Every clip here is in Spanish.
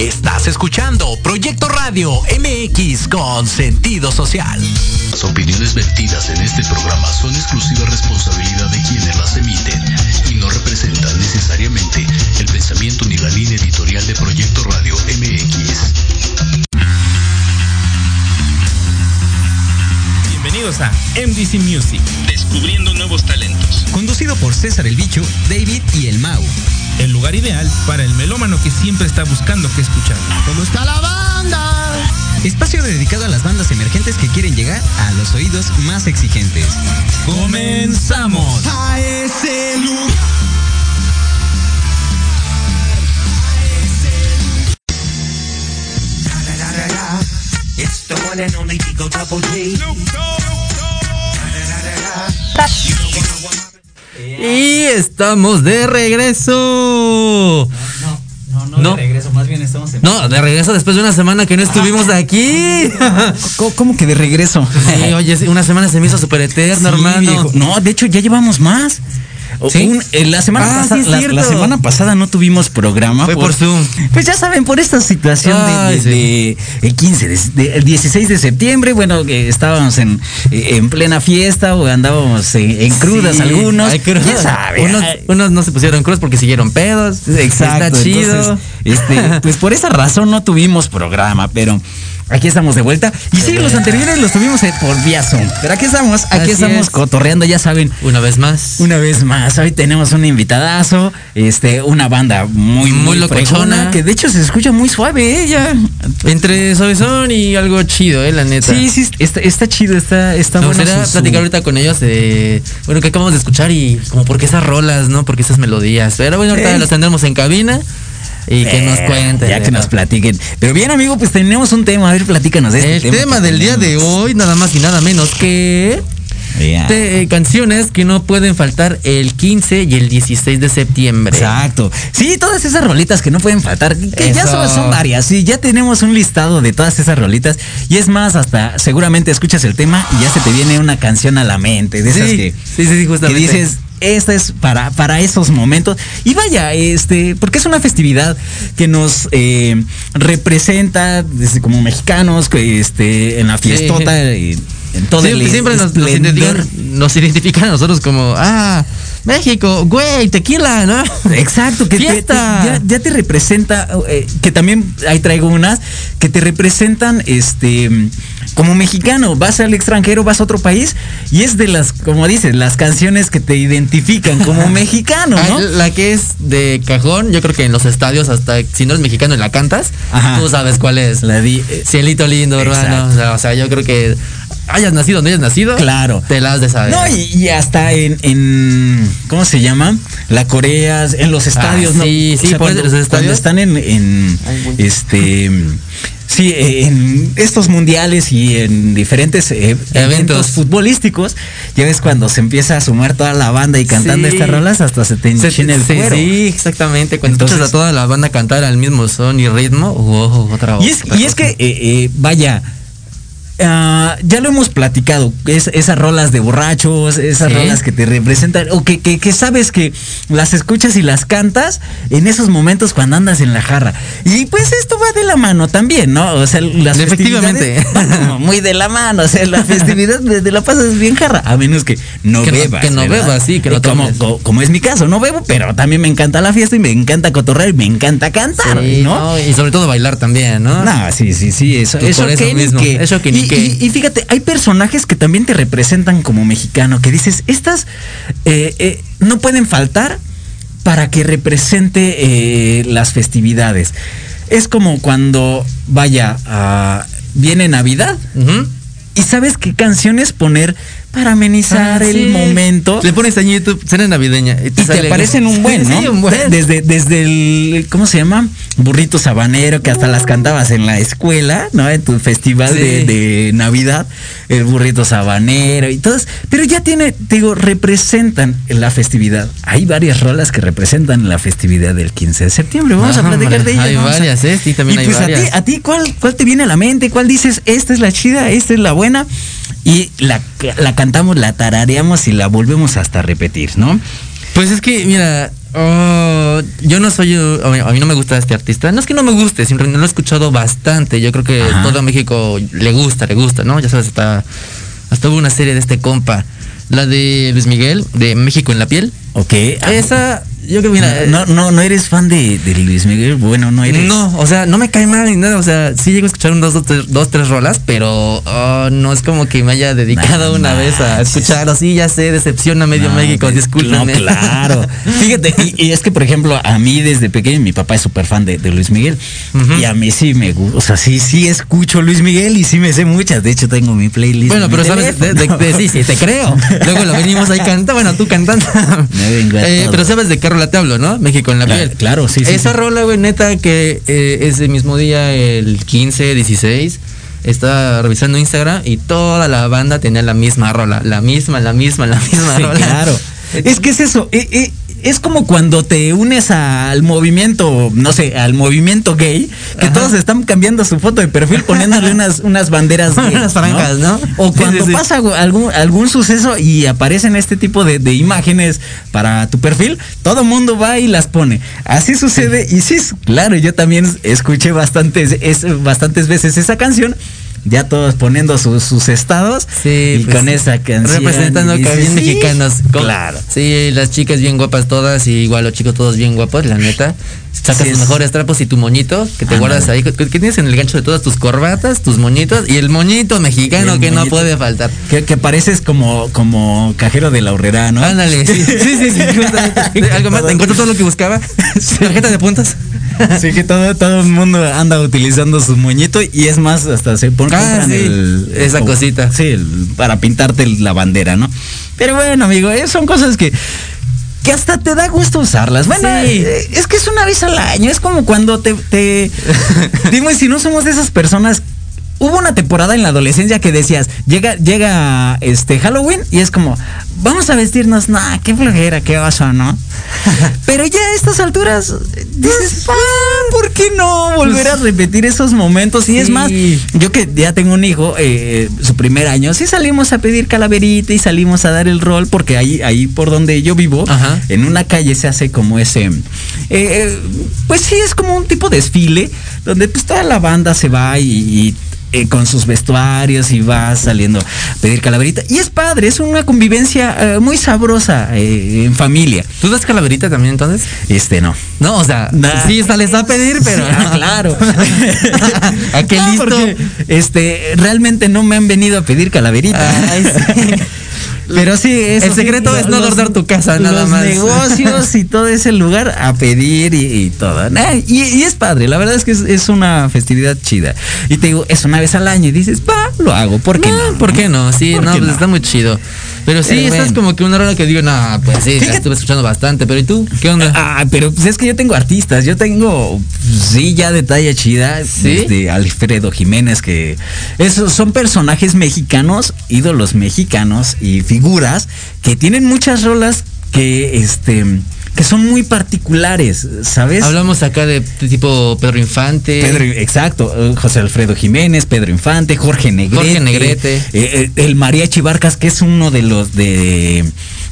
Estás escuchando Proyecto Radio MX con sentido social. Las opiniones vertidas en este programa son exclusiva responsabilidad de quienes las emiten y no representan necesariamente el pensamiento ni la línea editorial de Proyecto Radio MX. Bienvenidos a MDC Music, descubriendo nuevos talentos. Conducido por César el Bicho, David y el Mau. El lugar ideal para el melómano que siempre está buscando qué escuchar. ¿Cómo está la banda? Espacio dedicado a las bandas emergentes que quieren llegar a los oídos más exigentes. ¡Comenzamos! A ese lugar. It's the one and only Digo Double G. Y estamos de regreso. No, no, No. de regreso, más bien estamos en... No, de regreso después de una semana que no estuvimos aquí. ¿Cómo, cómo que de regreso? Sí, oye, una semana se me hizo súper eterna, Sí, hermano. viejo. No, de hecho ya llevamos más. O- ¿Sí? un- eh, la, semana Ah, pasada, sí, la, semana pasada no tuvimos programa. Fue por Zoom. Pues ya saben, por esta situación de- Ay, de, de- el 15, de, de- el 16 de septiembre, bueno, que estábamos en, eh, en plena fiesta o andábamos en, en crudas Sí, algunos. ay, crudas. ¿Quién sabe? Unos, no se pusieron cruz porque siguieron pedos. Exacto. Está chido. entonces, este, pues por esa razón no tuvimos programa, pero aquí estamos de vuelta. Y sí, los anteriores los tuvimos eh, por vía Zoom. Pero aquí estamos, aquí Así estamos es. cotorreando, ya saben. Una vez más. Una vez más, hoy tenemos un invitadazo, este, una banda muy, Muy muy, locochona. que de hecho se escucha muy suave, ella. Entre suavezón y algo chido, eh, la neta. Sí, sí, está, está chido, está, está bueno. su- su- platicar ahorita con ellos de, bueno, que acabamos de escuchar y como por qué esas rolas, ¿no? Porque esas melodías. Pero bueno, ahorita Eh. los tendremos en cabina y que nos cuenten. Ya que ¿no? nos platiquen. Pero bien, amigo, pues tenemos un tema. A ver, platícanos de este El tema del día de hoy, nada más y nada menos que eh, canciones que no pueden faltar el 15 y el 16 de septiembre. Exacto. Sí, todas esas rolitas que no pueden faltar, que ya son, son varias. Sí, ya tenemos un listado de todas esas rolitas. Y es más, hasta seguramente escuchas el tema y ya se te viene una canción a la mente. De esas Sí, que, sí, sí, sí, que justamente. dices, esta es para, para esos momentos. Y vaya, este, porque es una festividad que nos eh, representa desde como mexicanos, que este, en la fiestota, eh, en todo Siempre, el siempre nos, nos identifican, nos identifican a nosotros como, ah, México, güey, tequila, ¿no? Exacto, que te- Fiesta. te- ya, ya te representa, eh, que también ahí traigo unas, que te representan este como mexicano, vas al extranjero, vas a otro país, y es de las, como dices, las canciones que te identifican como mexicano, Ah, ¿no? La que es de cajón, yo creo que en los estadios, hasta si no eres mexicano y la cantas, Ajá. tú sabes cuál es. La di, eh, Cielito lindo, hermano. O sea, o sea, yo creo que hayas nacido donde hayas nacido, Claro. te la has de saber. No, y, y hasta en, en, ¿cómo se llama? La Corea, en los estadios, Ah, ¿no? sí, sí, por cuando, los estadios. cuando están en, en este, sí, en estos mundiales y en diferentes eh, eventos. Eventos. futbolísticos, ya ves cuando se empieza a sumar toda la banda y cantando Sí. estas rolas, hasta se te enchina el cuero. sí, exactamente. Cuando Entonces- escuchas a toda la banda cantar al mismo son y ritmo, wow, otra Y es, otra y es que, eh, eh, vaya, ah, ya lo hemos platicado, es- esas rolas de borrachos, esas Sí. rolas que te representan, o que, que, que sabes que las escuchas y las cantas en esos momentos cuando andas en la jarra. Y pues esto va de la mano también, ¿no? O sea, las Efectivamente. festividades van como muy de la mano, o sea, la festividad de, de la pasas bien jarra, a menos que no Que no- bebas. que no ¿verdad? bebas, sí, que no como, es mi caso, no bebo, pero también me encanta la fiesta y me encanta cotorrear y me encanta cantar, Sí, ¿no? no, Y sobre todo bailar también, ¿no? No, sí, sí, sí, eso, eso, eso que mismo, eso que ni y, qué. y- y fíjate, hay personajes que también te representan como mexicano, que dices, estas eh, eh, no pueden faltar para que represente eh, las festividades. Es como cuando, vaya, ah, viene Navidad y sabes qué canciones poner para amenizar Ah, el sí. momento. Le pones en YouTube cena navideña y te, Y te aparecen un buen, ¿no? Sí, un buen. Desde, desde el, ¿cómo se llama? Burrito sabanero, que hasta las cantabas en la escuela, ¿no? En tu festival Sí. de, de Navidad, el burrito sabanero y todas. Pero ya tiene, te digo, representan la festividad. Hay varias rolas que representan la festividad del 15 de septiembre. Vamos Ah, a platicar hombre, de ellas. hay a- varias, ¿eh? Sí, también y hay pues varias. A ti, a ti ¿cuál, ¿cuál te viene a la mente? ¿Cuál dices, esta es la chida, esta es la buena? Y la, la cantamos, la tarareamos y la volvemos hasta a repetir, ¿no? Pues es que, mira, Oh, yo no soy, a mí, no me gusta este artista. No es que no me guste, simplemente lo he escuchado bastante. Yo creo que Ajá. todo México le gusta, le gusta, ¿no? Ya sabes, hasta, hasta hubo una serie de este compa. La de Luis Miguel, de México en la piel. Ok. Esa, yo creo que mira. no, no, no eres fan de, de Luis Miguel. Bueno, no eres. No, o sea, no me cae mal ni nada. O sea, sí llego a escuchar un dos, dos, tres, dos, tres rolas, pero oh, no es como que me haya dedicado una vez a escucharlo. Sí, ya sé, decepciona medio México, discúlpenme. No, claro. Fíjate, y, y es que, por ejemplo, a mí desde pequeño, mi papá es súper fan de, de Luis Miguel. Y a mí sí me gusta. O sea, sí, sí escucho Luis Miguel y sí me sé muchas. De hecho, tengo mi playlist. Bueno, pero sabes, de, sí, sí, te creo. Luego lo venimos ahí cantando, bueno, tú cantando. Me vengo a Eh, todo. pero sabes de qué rola te hablo, ¿no? México en la Claro, piel. claro, sí, sí, Esa sí. rola, güey, neta, que eh, ese mismo día, el 15, 16, estaba revisando Instagram y toda la banda tenía la misma rola. La misma, la misma, la misma Sí, rola. claro. Es que es eso. eh, eh, es como cuando te unes al movimiento, no sé, al movimiento gay, que Ajá. todos están cambiando su foto de perfil poniéndole unas, unas banderas Unas franjas, ¿no? O cuando sí, sí. pasa algún, algún suceso y aparecen este tipo de, de imágenes para tu perfil, todo mundo va y las pone. Así sucede y sí, claro, yo también escuché bastantes, es, bastantes veces esa canción. Ya todos poniendo sus, sus estados Sí, y pues, con esa canción. Representando bien "Sí". mexicanos. Con- Claro. Sí, las chicas bien guapas todas y igual los chicos todos bien guapos, la neta. Sacas Sí, tus es- mejores trapos y tu moñito que te guardas ahí. que, que tienes en el gancho de todas tus corbatas, tus moñitos y el moñito mexicano El que no puede faltar. Que, que pareces como, como cajero de la horrera, ¿no? Ándale, sí, sí, sí, sí, justamente. Algo más, encontró todo lo que buscaba. Tarjeta de puntas. Sí, que todo, todo el mundo anda utilizando su moñito y es más, hasta se ponen Ah, sí, el- esa cosita. Sí, el- para pintarte la bandera, ¿no? Pero bueno, amigo, eh, son cosas que que hasta te da gusto usarlas. Bueno, Sí. eh, es que es una vez al año, es como cuando te, te dime si no somos de esas personas Hubo una temporada en la adolescencia que decías, llega, llega este Halloween y es como, vamos a vestirnos, nah, qué flojera, qué oso, ¿no? Pero ya a estas alturas dices, ah, ¿por qué no volver a repetir esos momentos? Y es más, yo que ya tengo un hijo, eh, su primer año, sí salimos a pedir calaverita y salimos a dar el rol, porque ahí, ahí por donde yo vivo, Ajá. en una calle se hace como ese, eh, eh, pues sí, es como un tipo de desfile, donde pues toda la banda se va y, y, eh, con sus vestuarios y va saliendo a pedir calaverita. Y es padre, es una convivencia eh, muy sabrosa eh, en familia. ¿Tú das calaverita también entonces? Este no. No, o sea, Nah. sí sales a pedir, pero. Sí, ah, claro. ¿A qué No, listo? porque, este, realmente no me han venido a pedir calaverita. Ay, sí. Pero sí, El sí, secreto es no adornar tu casa, nada los más. negocios y todo ese lugar a pedir y, y todo. Y, y es padre, la verdad es que es, es una festividad chida. Y te digo, es una vez al año y dices, va, lo hago, ¿por qué no? No, ¿Por qué no? Sí, ¿Por no, pues no? está muy chido. Pero sí, Pero esta es bueno. como que una hora que digo, no, pues sí, Fíjate- estuve escuchando bastante. Pero ¿y tú? ¿Qué onda? Ah, pero pues es que yo tengo artistas, yo tengo, pues, sí, ya de talla chida, ¿Sí? de Alfredo Jiménez, que esos son personajes mexicanos, ídolos mexicanos y figuras que tienen muchas rolas que, este, que son muy particulares, ¿sabes? Hablamos acá de tipo Pedro Infante. Pedro, exacto, eh, José Alfredo Jiménez, Pedro Infante, Jorge Negrete. Jorge Negrete. eh, eh, el Mariachi Barcas, que es uno de los de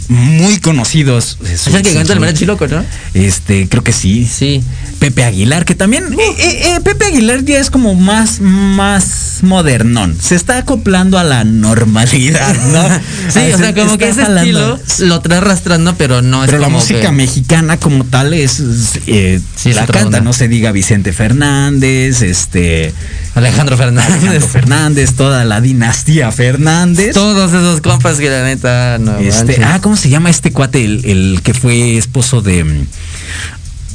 muy conocidos. Es el que canta el mariachi loco, ¿no? Este, creo que sí. Sí. Pepe Aguilar, que también eh, eh, eh, Pepe Aguilar ya es como más, más modernón. Se está acoplando a la normalidad, ¿no? Sí, o Se sea, como que ese jalando. estilo lo trae arrastrando, pero no es Pero la música que- mexicana como tal es, es, Sí, la canta, onda. no se diga Vicente Fernández, este Alejandro Fernández. Alejandro Fernández, toda la dinastía Fernández. Todos esos compas que la neta no. Este, ah, ¿cómo se llama este cuate? El, el que fue esposo de. mm,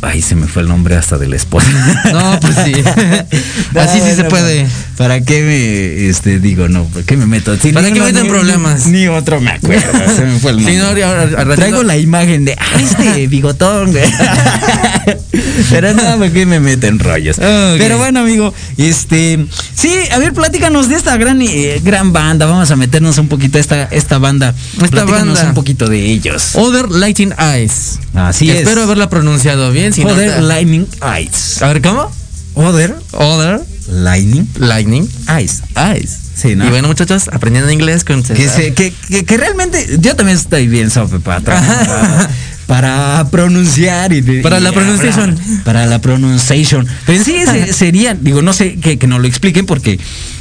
Ay, se me fue el nombre hasta de la esposa. No, pues sí. Así sí se puede. ¿Para qué me este digo no? ¿Por qué me meto? ¿Para qué uno, meten ni- problemas? Ni, otro me acuerdo. Se me fue el nombre. no, ahora- ahora- ahora- Traigo la imagen de ah, este bigotón, güey. Pero nada, ¿por qué me meten rollos? Ok. Pero bueno, amigo, este, sí, a ver, platícanos de esta gran eh, gran banda. Vamos a meternos un poquito a esta esta banda. Esta Platícanos banda. un poquito de ellos. Other Lighting Eyes. Así es. Espero haberla pronunciado bien. Si no, Other ta- Lightning Eyes. a ver, ¿cómo? Other Other Lightning Lightning Eyes. Eyes. Sí, ¿no? Y bueno, muchachos, aprendiendo inglés con Que, se- que, que- que realmente yo también estoy bien sope pata. para pronunciar y Para y la hablar. pronunciation. Para la pronunciation. Pero en sí se- sería, digo, no sé que, que nos lo expliquen porque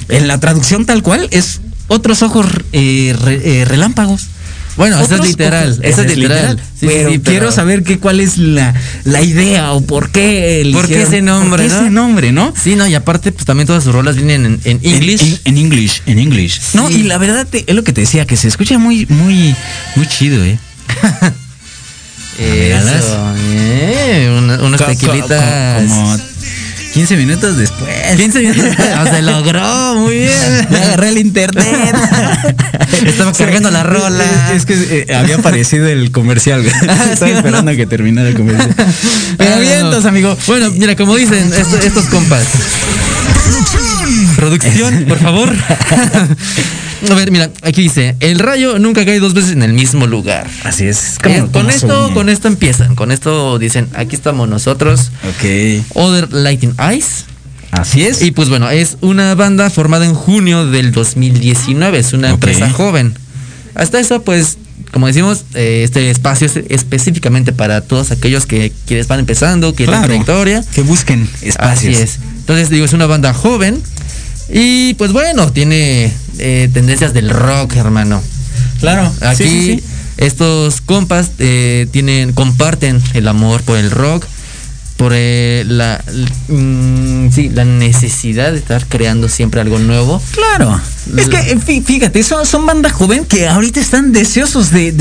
en la traducción tal cual es otros ojos eh, re- eh, relámpagos. Bueno, eso es literal. Eso es literal. Sí, sí, pero sí, quiero saber que, cuál es la, la idea o por qué el ¿Por qué ese nombre, ¿por qué no? ese nombre, ¿no? Sí, no, y aparte, pues también todas sus rolas vienen en, en English. En, en English, en English. No, y la verdad te- es lo que te decía, que se escucha muy, muy, muy chido, ¿eh? Eso, eh, una- unas tequilitas. co- Como 15 minutos después. 15 minutos. Ah, se logró, muy bien. Me agarré el internet. Estaba cargando la rola. Es, es que eh, había aparecido el comercial. Estaba sí, esperando a que terminara el comercial. Pero Ah, bien, no. entonces, amigo. Bueno, mira, como dicen estos, estos compas. Producción, por favor. A ver, mira, aquí dice, el rayo nunca cae dos veces en el mismo lugar. Así es. Eh, con esto, con esto empiezan. Con esto dicen, aquí estamos nosotros. Ok. Other Lighting Eyes. Así es. Y pues bueno, es una banda formada en junio del 2019. Es una empresa joven. Hasta eso, pues, como decimos, eh, este espacio es específicamente para todos aquellos que quienes van empezando, que Claro. trayectoria. Que busquen espacios. Así es. Entonces, digo, es una banda joven. Y pues bueno, tiene eh, tendencias del rock, hermano. Claro. Aquí Sí, sí, sí. estos compas eh, tienen, comparten el amor por el rock, por eh, la, mm, sí, la necesidad de estar creando siempre algo nuevo. Claro. Es que, eh, fí- fíjate, son, son banda joven que ahorita están deseosos de,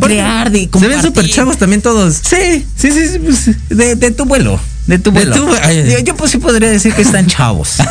crear, de Se ven compartir. súper chavos también todos. Sí, sí, sí, sí, pues, de, de tu vuelo. De tu yo, yo, pues sí podría decir que están chavos.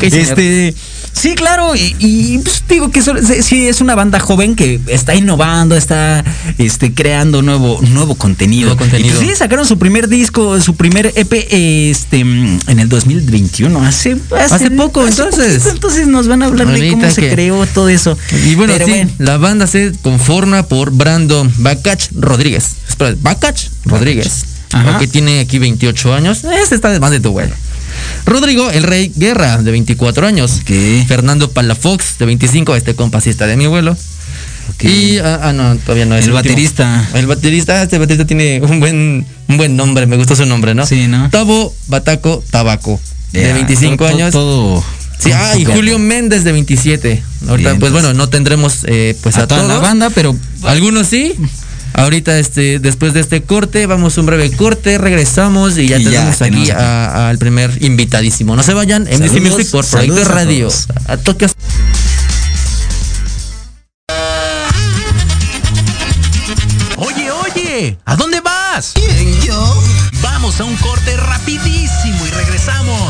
Este, sí, claro, y, y, pues digo que sí, es una banda joven que está innovando, está este creando nuevo nuevo contenido. Nuevo contenido. Y, pues, sí, sacaron su primer disco, su primer EP este en el 2021, hace Hace poco, entonces. poquito, entonces nos van a hablar de cómo se que- creó todo eso. Y bueno, la banda se conforma por Brandon Bacach Rodríguez. Espera, Bacach Rodríguez. Ajá. Que tiene aquí 28 años. Este está de más de tu vuelo. Rodrigo, el Rey Guerra, de 24 años. Fernando Palafox, de 25, este compasista de mi. Ok. Y, ah, ah, no, todavía no es El último. baterista. El baterista, este baterista tiene un buen, un buen nombre, me gustó su nombre, ¿no? Sí, ¿no? Tabo Bataco Tabaco, de Ya, 25 todo- años. Todo. Sí, ah, y Julio Méndez de 27. Ahorita, Bien, pues pues. bueno, no tendremos eh, pues a, a toda la banda, pero Algunos sí. Ahorita, este, después de este corte, vamos a un breve corte, regresamos y ya Y tenemos aquí a- al primer invitadísimo. No se vayan, MDC Saludos, Music por Proyecto a Radio. A Tokio. Oye, oye, ¿a dónde vas? ¿Quién, yo? Vamos a un corte rapidísimo.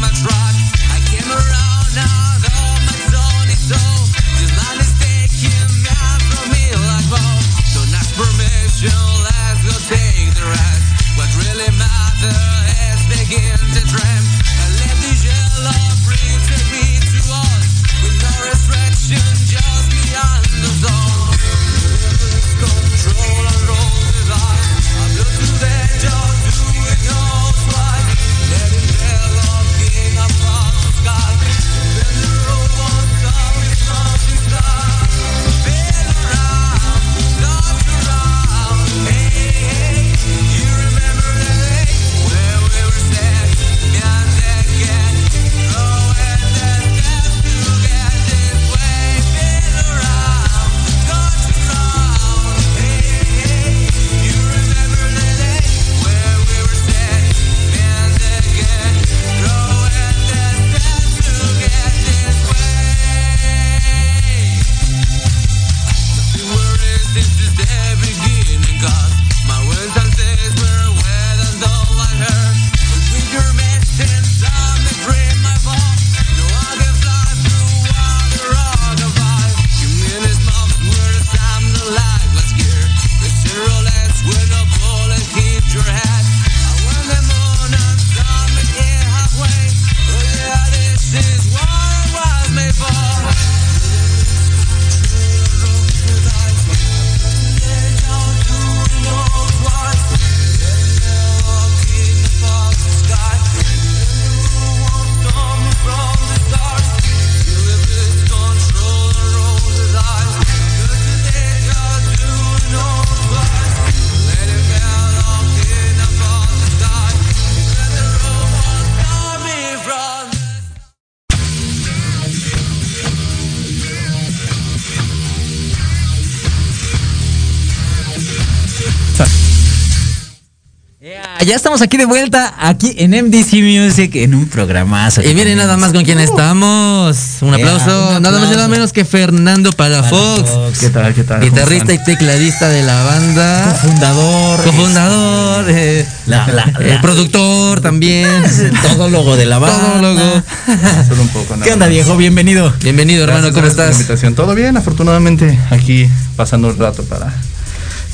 much Ya estamos aquí de vuelta, aquí en MDC Music, en un programazo. Y miren nada más con quién estamos. Un Yeah, aplauso, un nada más y nada aplauso. menos que Fernando Palafox. ¿Qué tal? ¿Qué tal? Guitarrista y tecladista de la banda. Fundador. Cofundador. eh, La, la, eh, la- productor también. Todólogo de la banda. Todólogo. Solo un poco. nada ¿Qué onda, viejo? Bienvenido. Bienvenido, hermano, Gracias, ¿cómo gracias por la estás? invitación. Todo bien, afortunadamente aquí pasando un rato para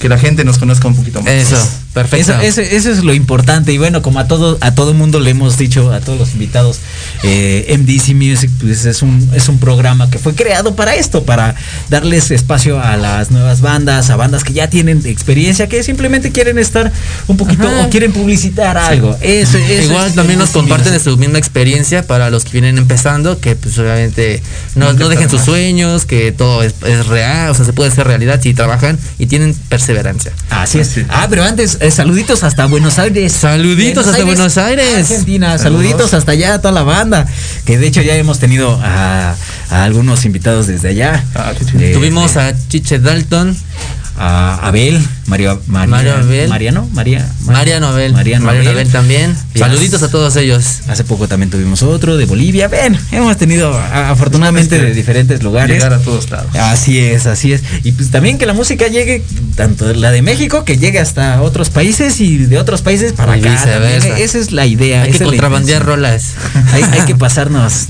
que la gente nos conozca un poquito más. Eso, perfecto. Eso, eso, eso es lo importante. Y bueno, como a todo, a todo mundo le hemos dicho, a todos los invitados, eh, MDC Music, pues es un, es un programa que fue creado para esto, para darles espacio a las nuevas bandas, a bandas que ya tienen experiencia, que simplemente quieren estar un poquito Ajá. o quieren publicitar algo. Eso, eso Igual es también nos comparten de su misma experiencia para los que vienen empezando, que pues obviamente no, no dejen sus sueños, que todo es, es real, o sea, se puede hacer realidad si trabajan y tienen perseverancia. Así es. Así es. Ah, pero antes, eh, saluditos hasta Buenos Aires. Saluditos hasta Buenos Aires. Argentina, saluditos hasta allá a toda la banda. Que de hecho ya hemos tenido a, a algunos invitados desde allá. Ah. De- Tuvimos de- a Chiche Dalton, a Abel, Mario, María- Mario Abel. Mariano, María, Mariano Abel, Mariano Mariano Abel. Abel también. Saluditos a todos ellos. Hace poco también tuvimos otro de Bolivia. Ven, hemos tenido afortunadamente de diferentes lugares. Llegar a todos lados. Así es, así es. Y pues también que la música llegue, tanto la de México, que llegue hasta otros países y de otros países para Y acá. también. Esa es la idea. Hay que contrabandear rolas. Hay, hay que pasarnos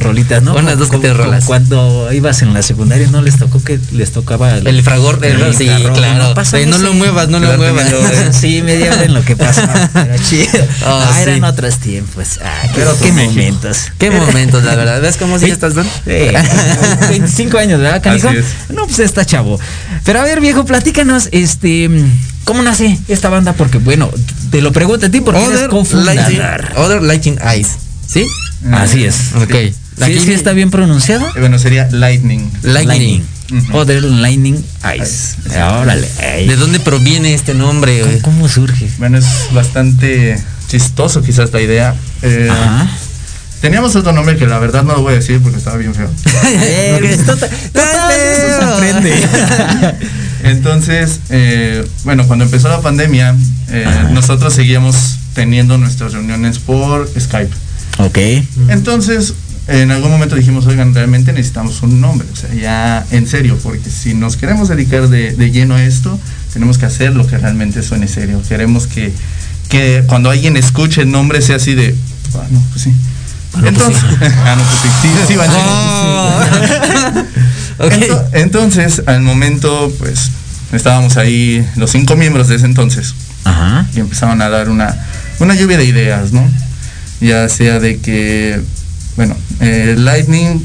rolitas, ¿no? Unas dos que como rolas. Cuando ibas en la secundaria, ¿no les tocó que les tocaba El fragor, el- sí, claro. no ese. lo muevas, no lo muevas. hora. Sí, media hora en lo que pasa. Pero chido. Ah, Ah, eran otros tiempos. Ah, otro qué momentos. Qué momentos, la verdad. ¿Ves cómo sí estás dando? Sí, 25 años, ¿verdad, canijo? No, pues está chavo. Pero a ver, viejo, platícanos, este, ¿cómo nace esta banda? Porque, bueno, te lo pregunto a ti porque eres Other. Lighting, Other Lighting Eyes. ¿Sí? Así es. Ok. ¿Sí, sí está bien pronunciado? Eh, Bueno, sería Lightning. Lightning. Ujú. Other Lightning Eyes. Órale. ey. ¿De dónde proviene este nombre? ¿Cómo, cómo surge? Bueno, es bastante chistoso quizás la idea. Eh, Ajá. Teníamos otro nombre que la verdad no lo voy a decir porque estaba bien feo. Eh. Entonces, eh, bueno, cuando empezó la pandemia, eh, nosotros seguíamos teniendo nuestras reuniones por Skype. ok. Entonces, en algún momento dijimos, oigan, realmente necesitamos un nombre, o sea, ya en serio, porque si nos queremos dedicar de, de lleno a esto, tenemos que hacer lo que realmente suene serio. Queremos que, que cuando alguien escuche el nombre sea así de, ah, no, pues sí. Entonces, ah, no, pues sí, sí, sí, vale. Oh. Ok. Ento- entonces, al momento, pues, estábamos ahí, los cinco miembros de ese entonces, Ajá. y empezaban a dar una, una lluvia de ideas, ¿no? Ya sea de que, bueno, eh, Lightning,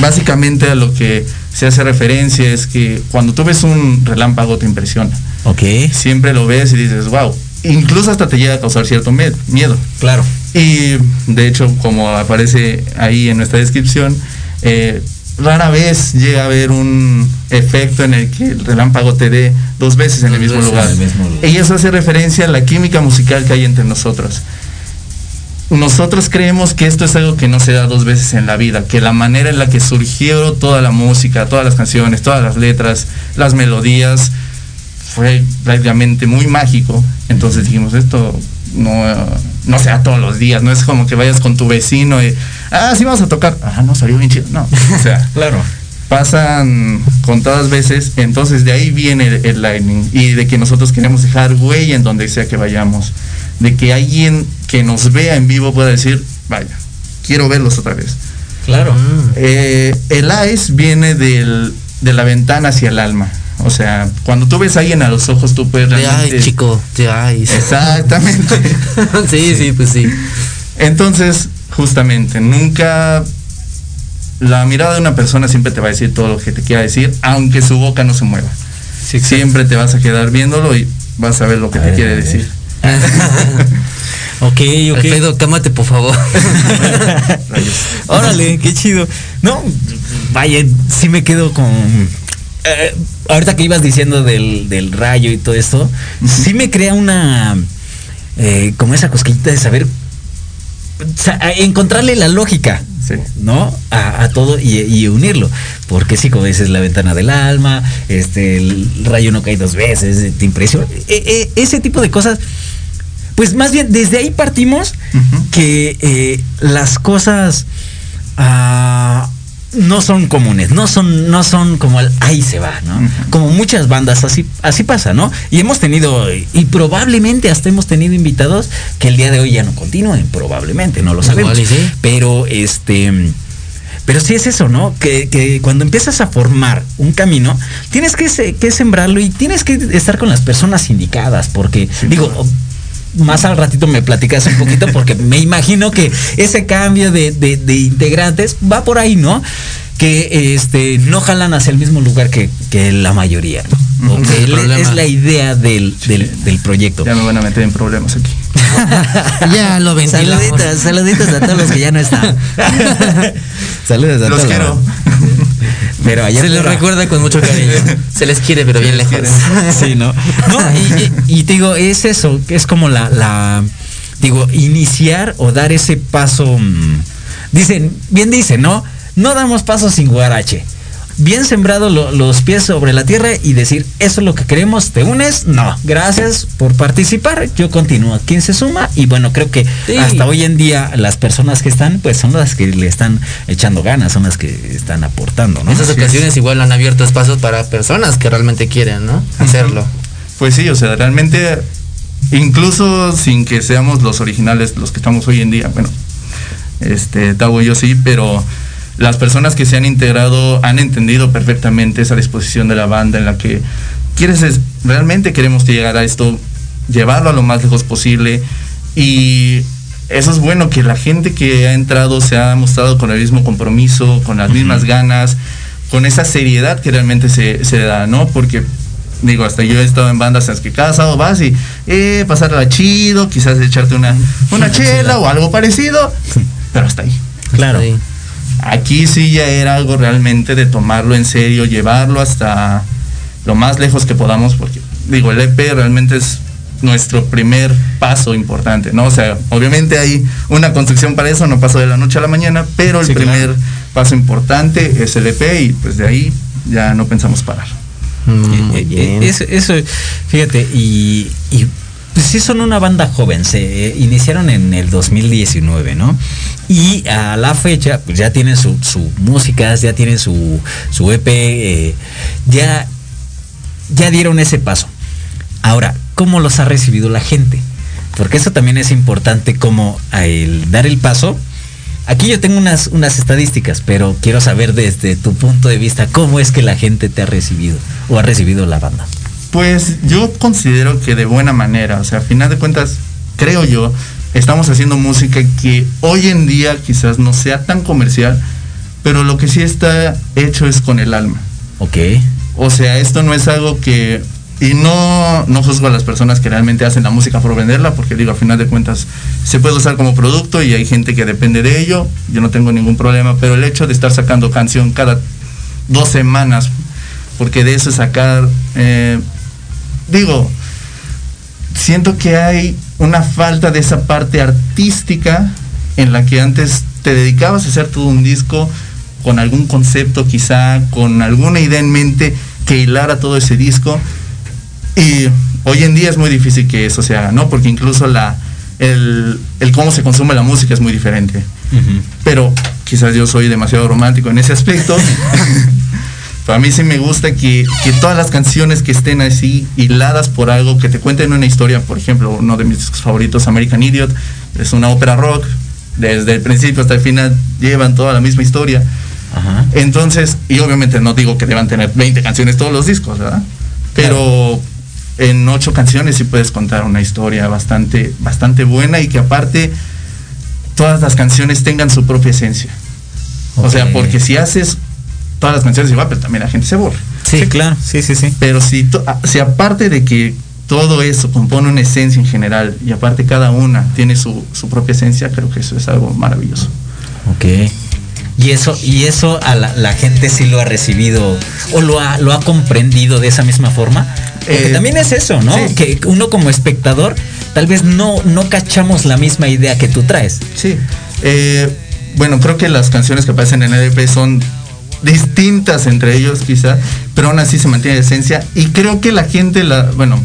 básicamente a lo que se hace referencia es que cuando tú ves un relámpago te impresiona. Ok. Siempre lo ves y dices, wow. Incluso hasta te llega a causar cierto miedo. Claro. Y de hecho, como aparece ahí en nuestra descripción, eh, rara vez llega a haber un efecto en el que el relámpago te dé dos veces en el mismo lugar. en el mismo lugar. Y eso hace referencia a la química musical que hay entre nosotros. Nosotros creemos que esto es algo que no se da dos veces en la vida, que la manera en la que surgió toda la música, todas las canciones, todas las letras, las melodías, fue prácticamente muy mágico. Entonces dijimos, esto no, no se da todos los días, no es como que vayas con tu vecino y, ah, sí vamos a tocar, ah, no, salió bien chido. No, o sea, Claro. pasan contadas veces, entonces de ahí viene el, el lightning y de que nosotros queremos dejar huella en donde sea que vayamos, de que alguien que nos vea en vivo pueda decir, vaya, quiero verlos otra vez. Claro. Eh, el eyes viene del- de la ventana hacia el alma. O sea, cuando tú ves a alguien a los ojos, tú puedes De realmente... ay, chico, de ay. Exactamente. sí, sí, pues sí. Entonces, justamente, nunca la mirada de una persona siempre te va a decir todo lo que te quiera decir, aunque su boca no se mueva. siempre te vas a quedar viéndolo y vas a ver lo que te quiere decir. Ok, ok. Alfredo, cámate, por favor. Órale, qué chido. No, vaya, sí me quedo con. eh, ahorita que ibas diciendo del, del rayo y todo esto, sí me crea una. eh, como esa cosquillita de saber. encontrarle la lógica. ¿No? A, a todo y, y unirlo. Porque sí, como dices, la ventana del alma, este, el rayo no cae dos veces, te impresiona. E- e- ese tipo de cosas. Pues más bien, desde ahí partimos que eh, las cosas ah, no son comunes, no son, no son como el ahí se va, ¿no? Como muchas bandas así, así pasa, ¿no? Y hemos tenido, y probablemente hasta hemos tenido invitados que el día de hoy ya no continúen, probablemente, no lo sabemos. Igual y sí. Pero este. Pero sí es eso, ¿no? Que, que cuando empiezas a formar un camino, tienes que, que sembrarlo y tienes que estar con las personas indicadas, porque, digo, más al ratito me platicas un poquito, porque me imagino que ese cambio de, de- de integrantes va por ahí, ¿no? Que este, no jalan hacia el mismo lugar que, que la mayoría. ¿no? O que El es la idea del, del, del proyecto. Ya me van a meter en problemas aquí. ya lo ventilamos. Saluditos, saluditos a todos los que ya no están. Saludos a Los todos. quiero. Pero allá Se les recuerda con mucho cariño. Se les quiere, pero bien lejos. Sí, ¿no? No, y, y- y te digo, es eso, que es como la, la, digo, iniciar o dar ese paso. mm, Dicen, bien dicen, ¿no? No damos pasos sin guarache. Bien sembrado lo- los pies sobre la tierra y decir, eso es lo que queremos, ¿te unes? No, gracias por participar, yo continúo. ¿Quién se suma? Y bueno, creo que Sí. hasta hoy en día las personas que están, pues son las que le están echando ganas, son las que están aportando, ¿no? En esas ocasiones igual han abierto espacios para personas que realmente quieren, ¿no? Hacerlo. Pues sí, o sea, realmente, incluso sin que seamos los originales, los que estamos hoy en día, bueno, este, Tavo y yo sí, pero las personas que se han integrado han entendido perfectamente esa disposición de la banda en la que quieres, es- realmente queremos llegar a esto, llevarlo a lo más lejos posible y eso es bueno que la gente que ha entrado se ha mostrado con el mismo compromiso, con las mismas ganas, con esa seriedad que realmente se, se da, ¿no? Porque digo, hasta yo he estado en bandas en las que cada sábado vas y eh, pasarla chido, quizás echarte una, una chela o algo parecido, pero hasta ahí. Claro. Aquí sí ya era algo realmente de tomarlo en serio, llevarlo hasta lo más lejos que podamos, porque digo, el EP realmente es nuestro primer paso importante, ¿no? O sea, obviamente hay una construcción para eso, no pasó de la noche a la mañana, pero el Sí, claro. primer paso importante es el EP y pues de ahí ya no pensamos parar. Eh, eh, Eso, eso, fíjate, y, y, pues sí son una banda joven, se iniciaron en el 2019, ¿no? Y a la fecha, pues ya tienen su, su música, ya tienen su, su EP, eh, ya, ya dieron ese paso. Ahora, ¿cómo los ha recibido la gente? Porque eso también es importante, como el dar el paso. Aquí yo tengo unas, unas estadísticas, pero quiero saber desde tu punto de vista cómo es que la gente te ha recibido o ha recibido la banda. Pues yo considero que de buena manera, o sea, a final de cuentas, creo yo, estamos haciendo música que hoy en día quizás no sea tan comercial, pero lo que sí está hecho es con el alma. Ok. O sea, esto no es algo que... Y no, no juzgo a las personas que realmente hacen la música por venderla, porque digo, a final de cuentas se puede usar como producto y hay gente que depende de ello, yo no tengo ningún problema, pero el hecho de estar sacando canción cada dos semanas, porque de eso es sacar, eh, digo, siento que hay una falta de esa parte artística en la que antes te dedicabas a hacer todo un disco con algún concepto quizá, con alguna idea en mente que hilara todo ese disco. Y hoy en día es muy difícil que eso se haga, ¿no? Porque incluso la, el, el cómo se consume la música es muy diferente. Pero quizás yo soy demasiado romántico en ese aspecto. Pero a mí sí me gusta que, que todas las canciones que estén así hiladas por algo, que te cuenten una historia, por ejemplo, uno de mis discos favoritos, American Idiot, es una ópera rock, desde el principio hasta el final llevan toda la misma historia. Ajá. Entonces, y obviamente no digo que deban tener 20 canciones todos los discos, ¿verdad? Pero en ocho canciones sí puedes contar una historia bastante, bastante buena y que aparte todas las canciones tengan su propia esencia. O sea, porque si haces todas las canciones igual, pero también la gente se borra. Sí, claro, sí, sí, sí. Pero si, si aparte de que todo eso compone una esencia en general y aparte cada una tiene su, su propia esencia, creo que eso es algo maravilloso. Ok. Y eso, y eso a la, la gente sí lo ha recibido o lo ha, lo ha comprendido de esa misma forma. Porque Eh, también es eso, ¿no? sí. Que uno como espectador tal vez no, no cachamos la misma idea que tú traes. Sí. Eh, bueno, creo que las canciones que aparecen en el EP son distintas entre ellos quizá, pero aún así se mantiene la esencia y creo que la gente, la, bueno,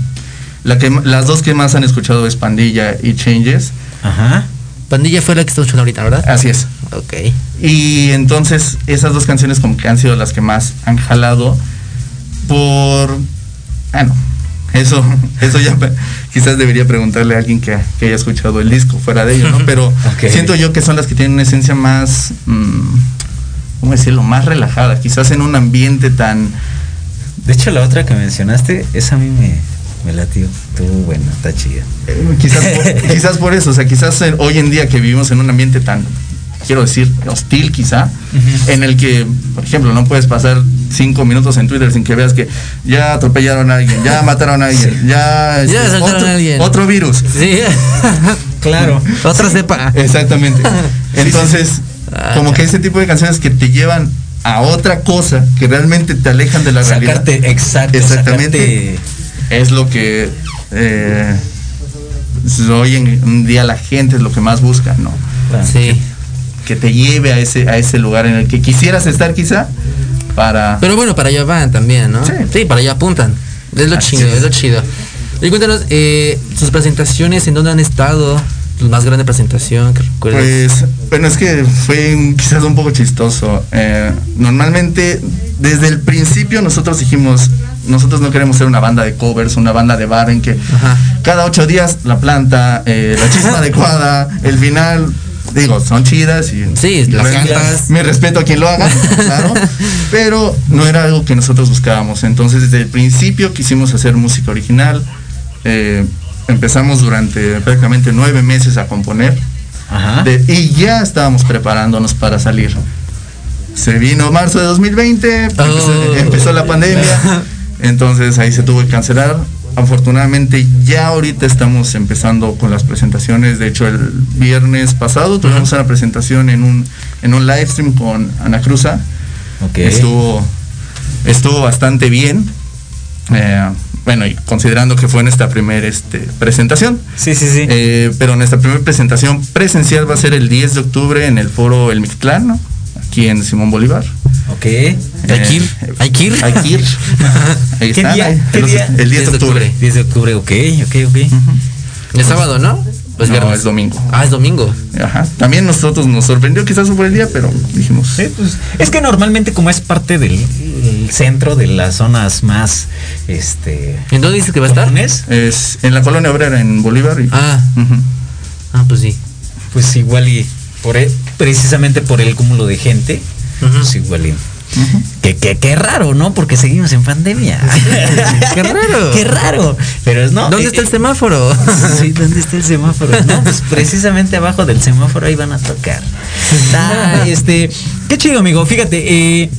la que, las dos que más han escuchado es Pandilla y Changes. Ajá. Pandilla fue la que está escuchando ahorita, ¿verdad? Así es. Ok. Y entonces esas dos canciones como que han sido las que más han jalado por... Bueno, eso, eso ya quizás debería preguntarle a alguien que, que haya escuchado el disco fuera de ello, ¿no? Pero siento yo que son las que tienen una esencia más, mm, ¿cómo decirlo? Más relajada, quizás en un ambiente tan... De hecho, la otra que mencionaste, esa a mí me, me latió. Estuvo buena, está chida. eh, quizás, por, quizás por eso, o sea, quizás en- hoy en día que vivimos en un ambiente tan, quiero decir, hostil quizá, en el que, por ejemplo, no puedes pasar cinco minutos en Twitter sin que veas que ya atropellaron a alguien, ya mataron a alguien, ya, Ya este, asaltaron otro, a alguien. otro virus. Sí. Claro. Otra cepa. Exactamente. Entonces, Ah, como ya. que ese tipo de canciones que te llevan a otra cosa, que realmente te alejan de la realidad. Exacto. Exactamente. sacarte- es lo que eh, hoy en un día la gente es lo que más busca, ¿no? Sí. Que te lleve a ese, a ese lugar en el que quisieras estar quizá para... Pero bueno, para allá van también, ¿no? Sí. para allá apuntan. Es lo Así chido, es. es lo chido. Y cuéntanos, eh, sus presentaciones, ¿en dónde han estado? Tu más grande presentación que. Pues, bueno, es que fue quizás un poco chistoso. Eh, normalmente, desde el principio nosotros dijimos, nosotros no queremos ser una banda de covers, una banda de bar en que Ajá. cada ocho días la planta, eh, la chispa adecuada, el final, digo, son chidas y Sí, las cantas. Mi respeto a quien lo haga, claro, pero no era algo que nosotros buscábamos. Entonces, desde el principio quisimos hacer música original. eh, empezamos durante prácticamente nueve meses a componer. Ajá. De- y ya estábamos preparándonos para salir. Se vino marzo de 2020, empezó, Oh. empezó la pandemia, entonces ahí se tuvo que cancelar. Afortunadamente ya ahorita estamos empezando con las presentaciones. De hecho, el viernes pasado tuvimos una presentación en un, en un live stream con Ana Cruza. Estuvo, estuvo bastante bien. Eh, bueno, y considerando que fue nuestra primera este, presentación. Sí, sí, sí. Eh, pero nuestra primera presentación presencial va a ser el 10 de octubre en el foro El Mictlán, ¿no? aquí en Simón Bolívar. ok. Eh, Hay que ir, hay que ir. Hay que ir. Ahí ¿Qué están, día? ¿Qué los- día? El 10 de octubre. 10 de octubre, ok, ok, ok. El sábado, ¿no? Pues no, viernes. es domingo. Ah, es domingo. Ajá. También nosotros nos sorprendió quizás por el día, pero dijimos. Sí, pues, es que normalmente como es parte del el centro de las zonas más este ¿En dónde dices que va a estar? Es en la colonia obrera en Bolívar. y- Ah, ah, pues sí. pues igual y por e- precisamente por el cúmulo de gente, pues igual y que, que, qué raro, ¿no? Porque seguimos en pandemia. Qué raro. Qué raro. Pero no. ¿Dónde eh, está el eh, semáforo? Sí, ¿dónde está el semáforo? No, pues precisamente abajo del semáforo ahí van a tocar. Ah, este, qué chido, amigo. Fíjate, eh,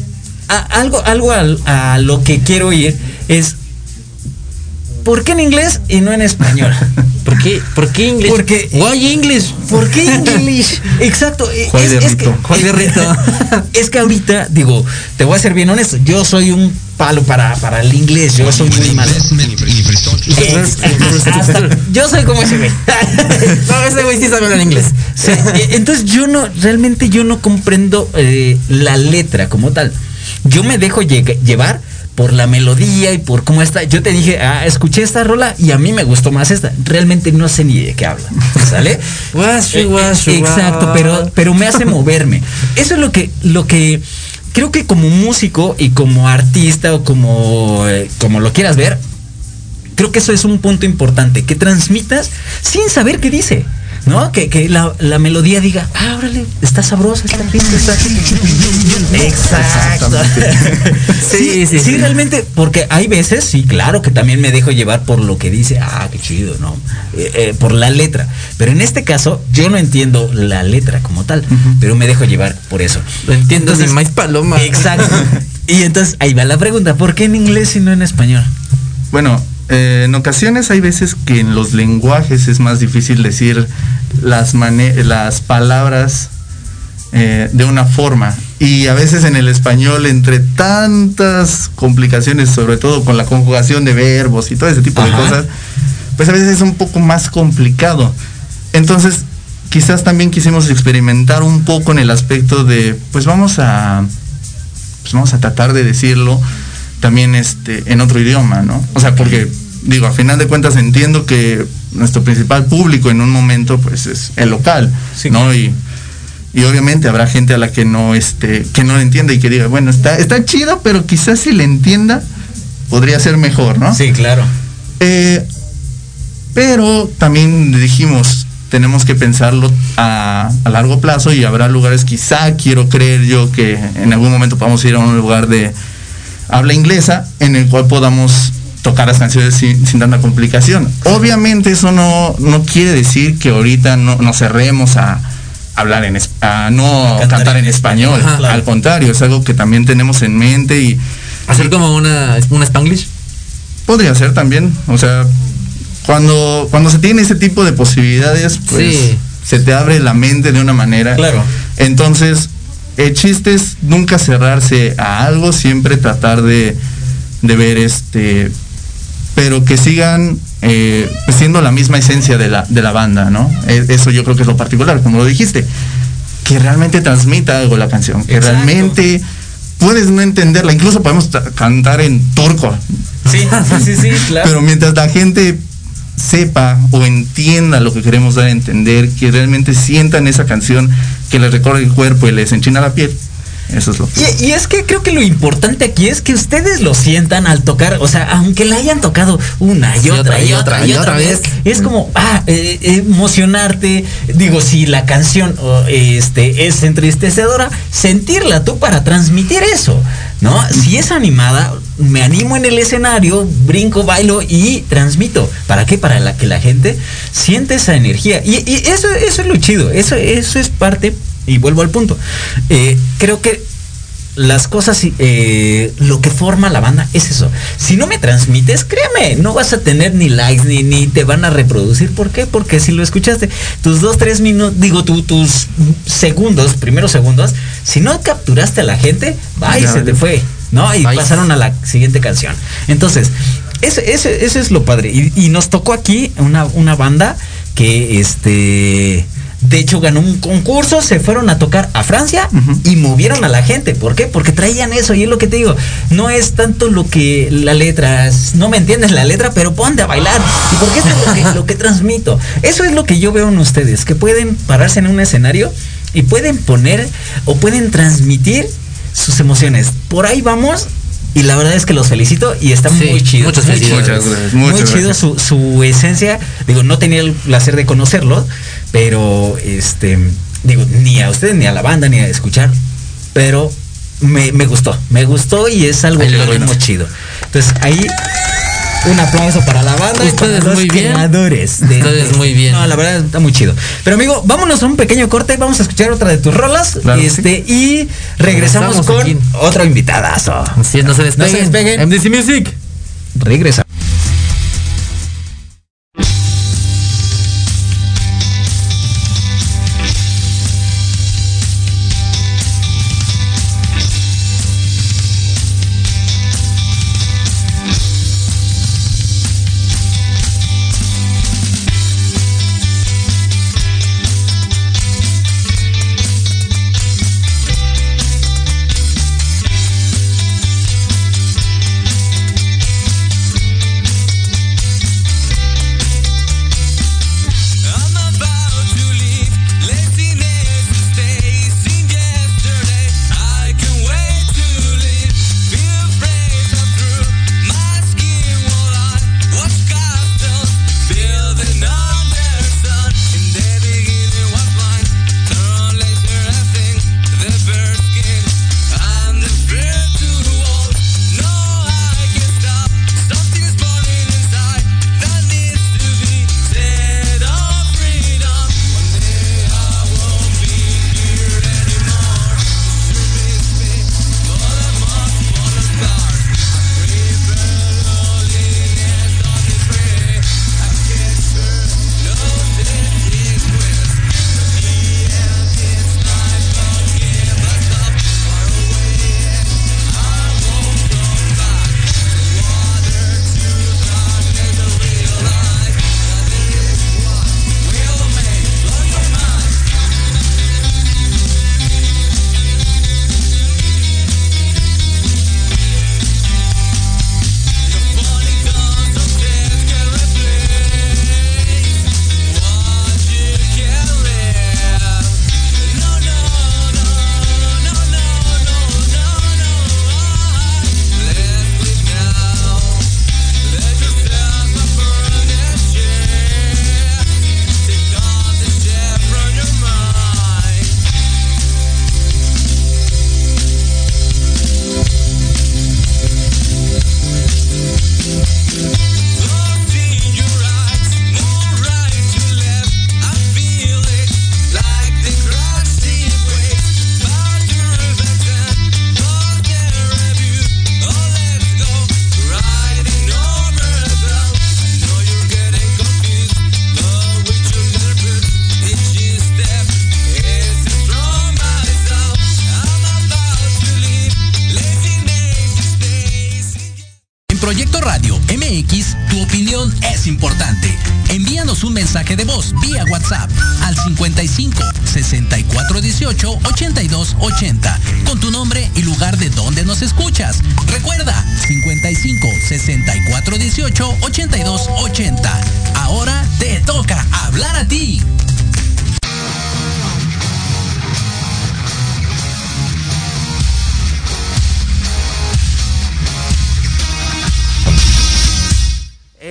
a- algo, algo al- a, lo que quiero ir es ¿por qué en inglés y no en español? ¿Por qué? ¿Por qué inglés? Porque- Why English? ¿Por qué English? Exacto. eh, es, de es que, rito. Juay de rito. es que ahorita, digo, te voy a ser bien honesto, yo soy un palo para, para el inglés, yo soy muy malo. Yo soy como ese güey. No, ese güey sí sabe hablar inglés. Sí, eh, entonces yo no, realmente yo no comprendo eh, la letra como tal. Yo me dejo llevar por la melodía y por cómo está. Yo te dije, ah, escuché esta rola y a mí me gustó más esta. Realmente no sé ni de qué habla. ¿Sale? Eh, guashu, Exacto, pero, pero me hace moverme. Eso es lo que, lo que creo que como músico y como artista o como, eh, como lo quieras ver, creo que eso es un punto importante, que transmitas sin saber qué dice. ¿No? Que, que la, la melodía diga, ah, órale, está sabrosa, está rica, está... Exacto. sí, sí, sí, realmente, porque hay veces, sí, claro, que también me dejo llevar por lo que dice, ah, qué chido, ¿no? Eh, eh, por la letra. Pero en este caso, yo no entiendo la letra como tal, pero me dejo llevar por eso. Lo entiendo sin más paloma. Exacto. Y entonces ahí va la pregunta, ¿por qué en inglés y no en español? Bueno, eh, en ocasiones hay veces que en los lenguajes es más difícil decir las, las palabras eh, de una forma. Y a veces en el español, entre tantas complicaciones, sobre todo con la conjugación de verbos y todo ese tipo de cosas, pues a veces es un poco más complicado. Entonces, quizás también quisimos experimentar un poco en el aspecto de, pues vamos a, pues vamos a tratar de decirlo también este, en otro idioma, ¿no? O sea, porque, digo, a final de cuentas entiendo que nuestro principal público en un momento, pues es el local, ¿no? Y, y obviamente habrá gente a la que no, este, que no le entienda y que diga, bueno, está, está chido, pero quizás si le entienda, podría ser mejor, ¿no? Sí, claro. Eh, pero también dijimos, tenemos que pensarlo a, a largo plazo y habrá lugares, quizá quiero creer yo que en algún momento podamos ir a un lugar de habla inglesa en el cual podamos tocar las canciones sin, sin tanta complicación. Obviamente eso no, no quiere decir que ahorita no nos cerremos a hablar en a no cantar cantar, en en español. Ajá, claro. Al contrario, es algo que también tenemos en mente y Hacer como una, una Spanglish. Podría ser también, o sea, cuando, cuando se tiene ese tipo de posibilidades, pues Sí. se te abre la mente de una manera. Claro. Entonces, el chiste es nunca cerrarse a algo, siempre tratar de, de ver este, pero que sigan eh, siendo la misma esencia de la, de la banda, ¿no? E- Eso yo creo que es lo particular, como lo dijiste, que realmente transmita algo la canción, que Exacto. realmente puedes no entenderla, incluso podemos ta- cantar en turco, Sí, sí, sí, sí, claro. pero mientras la gente sepa o entienda lo que queremos dar a entender, que realmente sientan esa canción que les recorre el cuerpo y les enchina la piel, eso es lo que... Y, y es que creo que lo importante aquí es que ustedes lo sientan al tocar, o sea, aunque la hayan tocado una y otra y otra y otra vez, es como, ah, eh, emocionarte, digo, si la canción o, este, es entristecedora, sentirla tú para transmitir eso, ¿no? Si es animada, me animo en el escenario, brinco, bailo y transmito. ¿Para qué? Para la que la gente siente esa energía. Y, y eso, eso es lo chido, eso, eso es parte, y vuelvo al punto. Eh, creo que las cosas, eh, lo que forma la banda es eso. Si no me transmites, créeme, no vas a tener ni likes ni, ni te van a reproducir. ¿Por qué? Porque si lo escuchaste, tus dos, tres minutos, digo, tu- tus segundos, primeros segundos, si no capturaste a la gente, bye, Ya, se te fue, ¿no? Y pasaron a la siguiente canción. Entonces, ese, ese, ese es lo padre. Y, y nos tocó aquí una, una banda que, este... De hecho, ganó un concurso, se fueron a tocar a Francia y movieron a la gente. ¿Por qué? Porque traían eso. Y es lo que te digo. No es tanto lo que la letra. No me entiendes la letra, pero ponte a bailar. ¿Y porque es lo que, lo que transmito? Eso es lo que yo veo en ustedes. Que pueden pararse en un escenario y pueden poner o pueden transmitir sus emociones. Por ahí vamos. Y la verdad es que los felicito y está Sí, muy chido. muchas muy chido. Muchas gracias, Muy muchas chido gracias. su, su esencia. Digo, no tenía el placer de conocerlos, pero este, digo, ni a ustedes, ni a la banda, ni a escuchar, pero me, me gustó, me gustó y es algo Ahí que lo vemos bueno. chido. Entonces ahí un aplauso para la banda y Ustedes para los muy bien. creadores. de- Ustedes muy bien. No, la verdad está muy chido. Pero amigo, vámonos a un pequeño corte, vamos a escuchar otra de tus rolas Claro este y regresamos Regresamos con aquí. otro invitadazo. Así es, no se despeguen. No se despeguen. MDC Music. Regresa.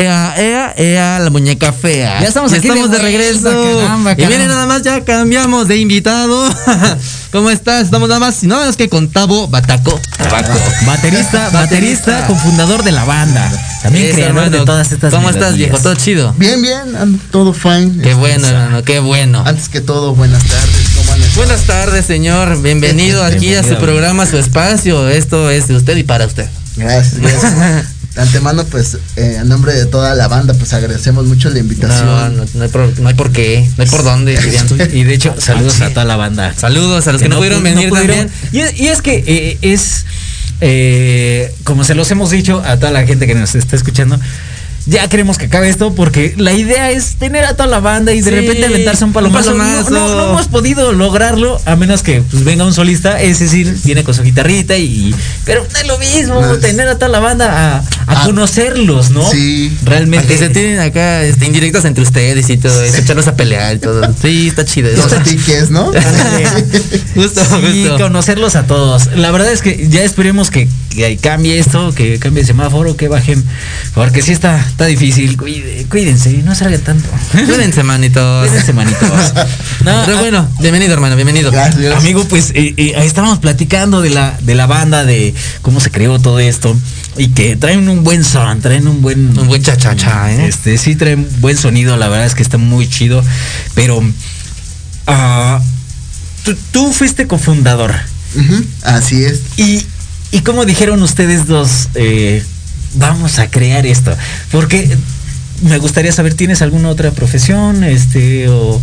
Ea, ea, ea, la muñeca fea. Ya estamos aquí estamos de de, regreso. vuelta, caramba, Y miren, caramba. nada más ya cambiamos de invitado. ¿Cómo estás? Estamos nada más, nada más que con Tabo Bataco. Baterista, baterista, cofundador de la banda. También Eso, creador de hermano. todas estas ¿Cómo estás, melodías. viejo? ¿Todo chido? Bien, bien, todo fine. Qué bueno, hermano, qué bueno. Antes que todo, buenas tardes. ¿Cómo? Buenas tardes, señor. Bienvenido aquí a su Bienvenido. programa, a su espacio. Esto es de usted y para usted. Gracias, gracias. De antemano, pues, eh, en nombre de toda la banda, pues agradecemos mucho la invitación. No, no, no hay por, no hay por qué, no hay por dónde. dirían. Y de hecho, saludos a toda la banda. Saludos a los que, no, pudieron pu- venir pudieron. también. Y es, y es que eh, es, eh, como se los hemos dicho a toda la gente que nos está escuchando, ya queremos que acabe esto porque la idea es tener a toda la banda y de Sí, repente aventarse un palomazo. un No, palomazo. no- no hemos podido lograrlo a menos que pues, venga un solista, es decir, viene con su guitarrita y... Pero no es lo mismo, No tener a toda la banda a, a Ah, conocerlos, ¿no? sí. A Realmente. que se tienen acá este, indirectas entre ustedes y todo eso, echarlos a pelear y todo. Sí, está chido. eso. Los tiques, ¿no? Ándale. Justo, Sí, justo. conocerlos a todos. La verdad es que ya esperemos que, que cambie esto, que cambie el semáforo, que bajen, porque sí está, está difícil. Cuídense, no salgan tanto. Cuídense, manitos. Cuídense, manitos. No, Pero bueno, bienvenido, hermano, bienvenido. Gracias. Amigo, pues eh, eh, ahí estábamos platicando de la, de la banda, de cómo se creó todo esto. Y que traen un buen son, traen un buen. Un buen cha-cha-cha, ¿eh? Este, sí, traen buen sonido, la verdad es que está muy chido. Pero. ah, tú, tú fuiste cofundador. Así es. ¿Y, y cómo dijeron ustedes dos? eh, vamos a crear esto. Porque me gustaría saber, ¿tienes alguna otra profesión? Este, o.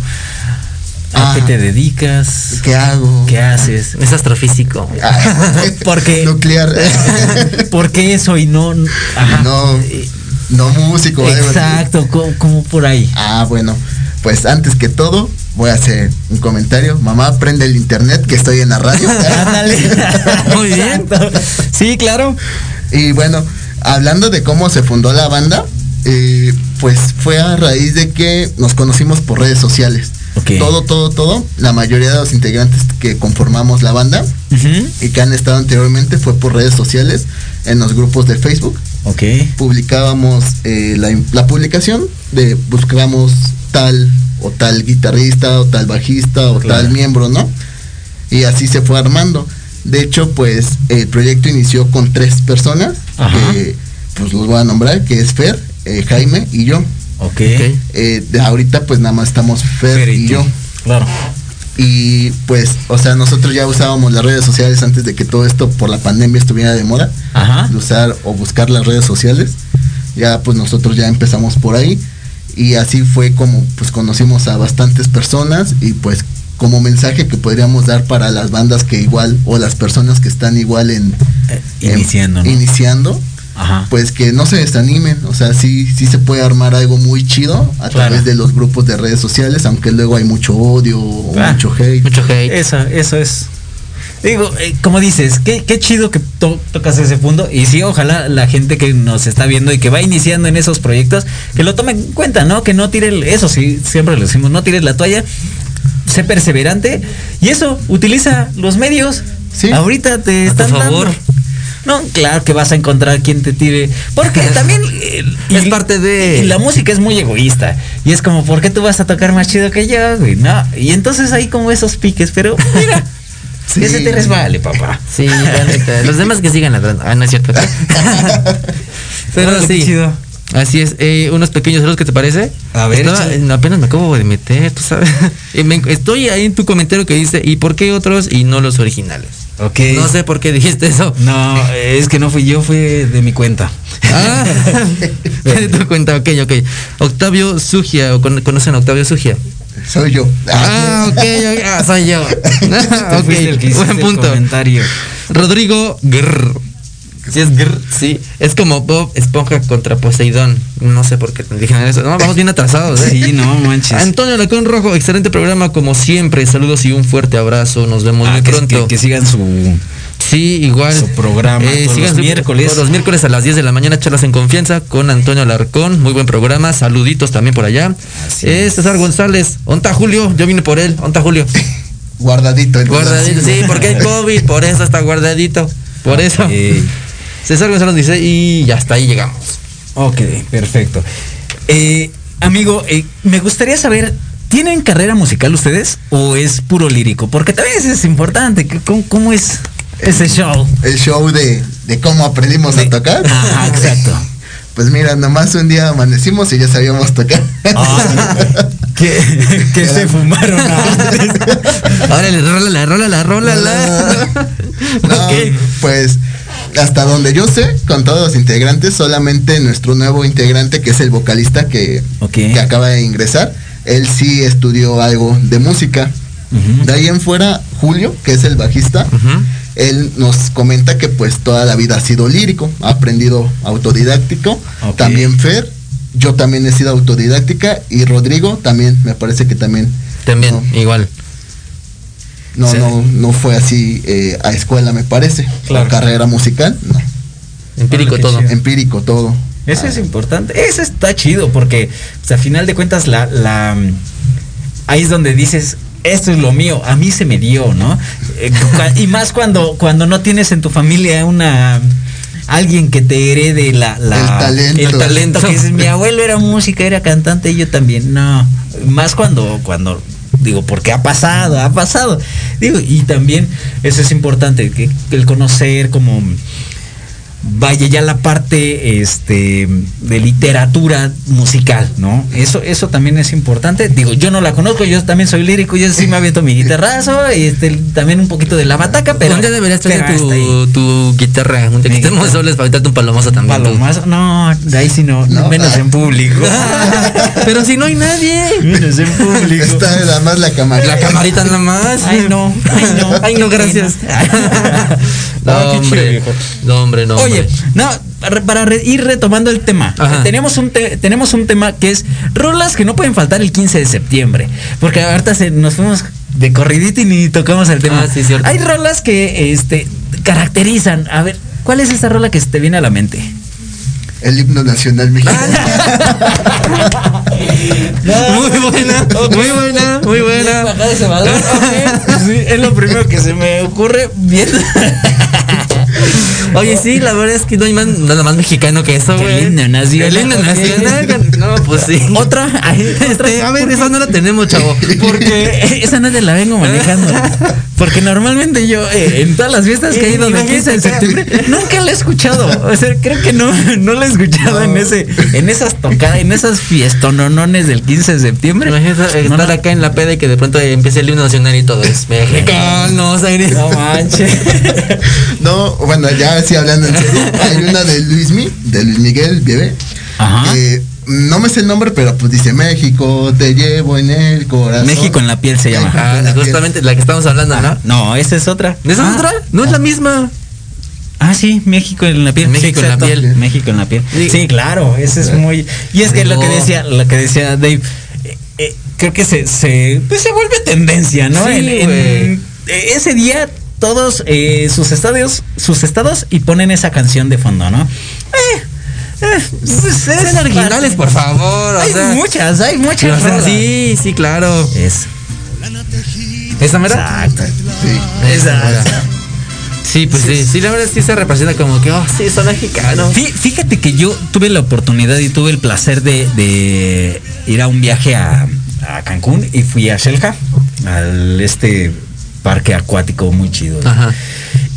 ¿A Ah. qué te dedicas? ¿Qué hago? ¿Qué haces? Es astrofísico. Ah, Porque- Nuclear. ¿Por qué eso y no? Ajá. No, no músico. Exacto, como, como por ahí. Ah, bueno. Pues antes que todo, voy a hacer un comentario. Mamá, prende el internet que estoy en la radio. Ándale. Muy bien. Sí, claro. Y bueno, hablando de cómo se fundó la banda, eh, pues fue a raíz de que nos conocimos por redes sociales. Todo, todo, todo. La mayoría de los integrantes que conformamos la banda y que han estado anteriormente fue por redes sociales en los grupos de Facebook. Ok. Publicábamos eh, la, la publicación de buscábamos tal o tal guitarrista o tal bajista o Claro. tal miembro, ¿no? Y así se fue armando. De hecho, pues el proyecto inició con tres personas, Ajá. que pues los voy a nombrar, que es Fer, eh, Jaime y yo. Ok. Eh, de ahorita pues nada más estamos Fer, Fer y, tú. yo. Claro. Y pues, o sea, nosotros ya usábamos las redes sociales antes de que todo esto por la pandemia estuviera de moda. Ajá. De usar o buscar las redes sociales. Ya pues nosotros ya empezamos por ahí. Y así fue como pues conocimos a bastantes personas y pues como mensaje que podríamos dar para las bandas que igual o las personas que están igual en, Eh, en- iniciando, ¿no? iniciando Ajá. pues que no se desanimen, o sea, sí, sí se puede armar algo muy chido a Claro. través de los grupos de redes sociales, aunque luego hay mucho odio o Ah, mucho hate. Mucho hate. Eso, eso es. Digo, eh, como dices, qué, qué chido que to- tocas ese punto. Y sí, ojalá la gente que nos está viendo y que va iniciando en esos proyectos, que lo tomen en cuenta, ¿no? Que no tire, el- eso sí, siempre lo decimos, no tires la toalla, sé perseverante. Y eso, utiliza los medios. Sí. Ahorita te A tu están favor. dando. No, claro que vas a encontrar quien te tire. Porque también. eh, Es parte de- y la música es muy egoísta. Y es como, ¿por qué tú vas a tocar más chido que yo, güey? No. Y entonces hay como esos piques, pero mira. Sí. Ese te resbale, papá. Sí, la neta. Los demás que sigan ladrando. Ah, no es cierto. Pero sí. chido. Así es. Eh, unos pequeños saludos, ¿qué te parece? A ver, Estaba- eh, apenas me acabo de meter, tú sabes. Estoy ahí en tu comentario que dice, ¿y por qué otros y no los originales? Ok. No sé por qué dijiste eso. No, es que no fui yo, fue de mi cuenta. Ah, de tu cuenta, ok, ok. Octavio Sugia, o ¿conocen a Octavio Sugia? Soy yo. Ah, ok, ok, ah, soy yo. Tú ok, buen el punto. comentario. Rodrigo Grr. Sí, es grr, sí. Es como Bob Esponja contra Poseidón. No sé por qué dijeron eso. No, vamos bien atrasados, ¿eh? Sí, no manches. Antonio Lacón Rojo, excelente programa como siempre. Saludos y un fuerte abrazo. Nos vemos Ah, muy que, pronto. que- que sigan su Sí, igual. su programa Eh, todos sigan los su- miércoles. todos los miércoles a las 10 de la mañana, charlas en confianza con Antonio Alarcón. Muy buen programa. Saluditos también por allá. Así Eh, es. César González. ¿Onta Julio? Yo vine por él. ¿Onta Julio? Guardadito. entonces. Guardadito. Sí, porque hay COVID. Por eso está guardadito. Por eso. César González dice y ya hasta ahí llegamos. Ok, perfecto. Eh, amigo, eh, me gustaría saber, ¿tienen carrera musical ustedes o es puro lírico? Porque también es importante. ¿Cómo, cómo es ese show? El show de, de cómo aprendimos a tocar. Ajá, exacto. Pues mira, nomás un día amanecimos y ya sabíamos tocar. que, que se fumaron antes. Órale, rólala, rólala, rólala. No, pues hasta donde yo sé, con todos los integrantes, solamente nuestro nuevo integrante, que es el vocalista que, que acaba de ingresar, él sí estudió algo de música. De ahí en fuera, Julio, que es el bajista, él nos comenta que pues toda la vida ha sido lírico, ha aprendido autodidáctico. También Fer, yo también he sido autodidáctica y Rodrigo también, me parece que también. También, No, igual. No, Sí. no, no fue así eh, a escuela, me parece. Claro. O carrera musical, no. Empírico todo. Empírico todo. Eso es importante. Eso está chido porque, pues, a final de cuentas, la, la, ahí es donde dices, esto es lo mío, a mí se me dio, ¿no? Eh, y más cuando, cuando no tienes en tu familia una alguien que te herede la, la- El talento. el talento que dices, mi abuelo era música, era cantante y yo también. No, más cuando, cuando digo, porque ha pasado, ha pasado. Digo, y también eso es importante, que el conocer como vaya ya la parte este de literatura musical, ¿no? Eso eso también es importante. Digo, yo no la conozco, yo también soy lírico, yo sí me aviento mi guitarrazo y este también un poquito de la bataca, pero día deberías traer tu, tu guitarra. Un guitarra. soles para aventarte un palomazo también. Palomazo, no, de ahí sí no, No, menos ah. en público. Pero si no hay nadie. menos en público. Está nada más la cámara. La camarita nada más. Ay, no, ay, no. Ay, no, gracias. No, No, hombre. No, hombre, no. Oye, hombre. no, para, re- ir retomando el tema, Ajá. eh, tenemos un te- tenemos un tema que es rolas que no pueden faltar el 15 de septiembre, porque ahorita se, nos fuimos de corridito y ni tocamos el tema. Ah, sí, cierto. Hay rolas que este caracterizan, a ver, ¿cuál es esa rola que se te viene a la mente? El himno nacional mexicano. Muy buena, muy buena, muy buena. Sí, es lo primero que se me ocurre viendo. Oye, sí, la verdad es que no hay más, nada más mexicano que eso, Qué güey. lindo nacional. Qué lindo nacional. No, pues sí. Otra. Este, a ver, esa no la tenemos, chavo. Porque esa no te la vengo manejando. Porque normalmente yo, eh, en todas las fiestas que he ido de 15 de septiembre, nunca la he escuchado. O sea, creo que no, no la he escuchado en ese, en esas tocadas, en esas fiestononones del 15 de septiembre. Imagínate No estar la- acá en la peda y que de pronto empiece el himno nacional y todo es mexicano. No manches. No, bueno, ya sí hablando en serio, hay una de Luis Mi, de Luis Miguel, bebé. Ajá. que no me sé el nombre, pero pues dice México, te llevo en el corazón. México en la piel se llama. Ah, justamente la que estamos hablando, ¿no? No, esa es otra. ¿Esa Ah, es otra? No es la misma. Ah, sí, México en la piel. México Sí, en la piel. México en la piel. Sí. Sí, claro, ese es muy. Y es que lo que decía, lo que decía Dave, eh, eh, creo que se, se, pues se vuelve tendencia, ¿no? Sí, En- ese día todos eh, sus estadios, sus estados y ponen esa canción de fondo, ¿no? Eh, eh, pues es originales, por favor. o Hay sea. muchas, hay muchas. O rolas. sí, sí, claro. Es. ¿Esa mera? Exacto. Sí. Mera. Sí, pues sí, sí, la verdad sí se representa como que, oh, sí, son mexicanos. Fí- Fíjate que yo tuve la oportunidad y tuve el placer de, de ir a un viaje a, a Cancún y fui a Shelja, al este parque acuático muy chido.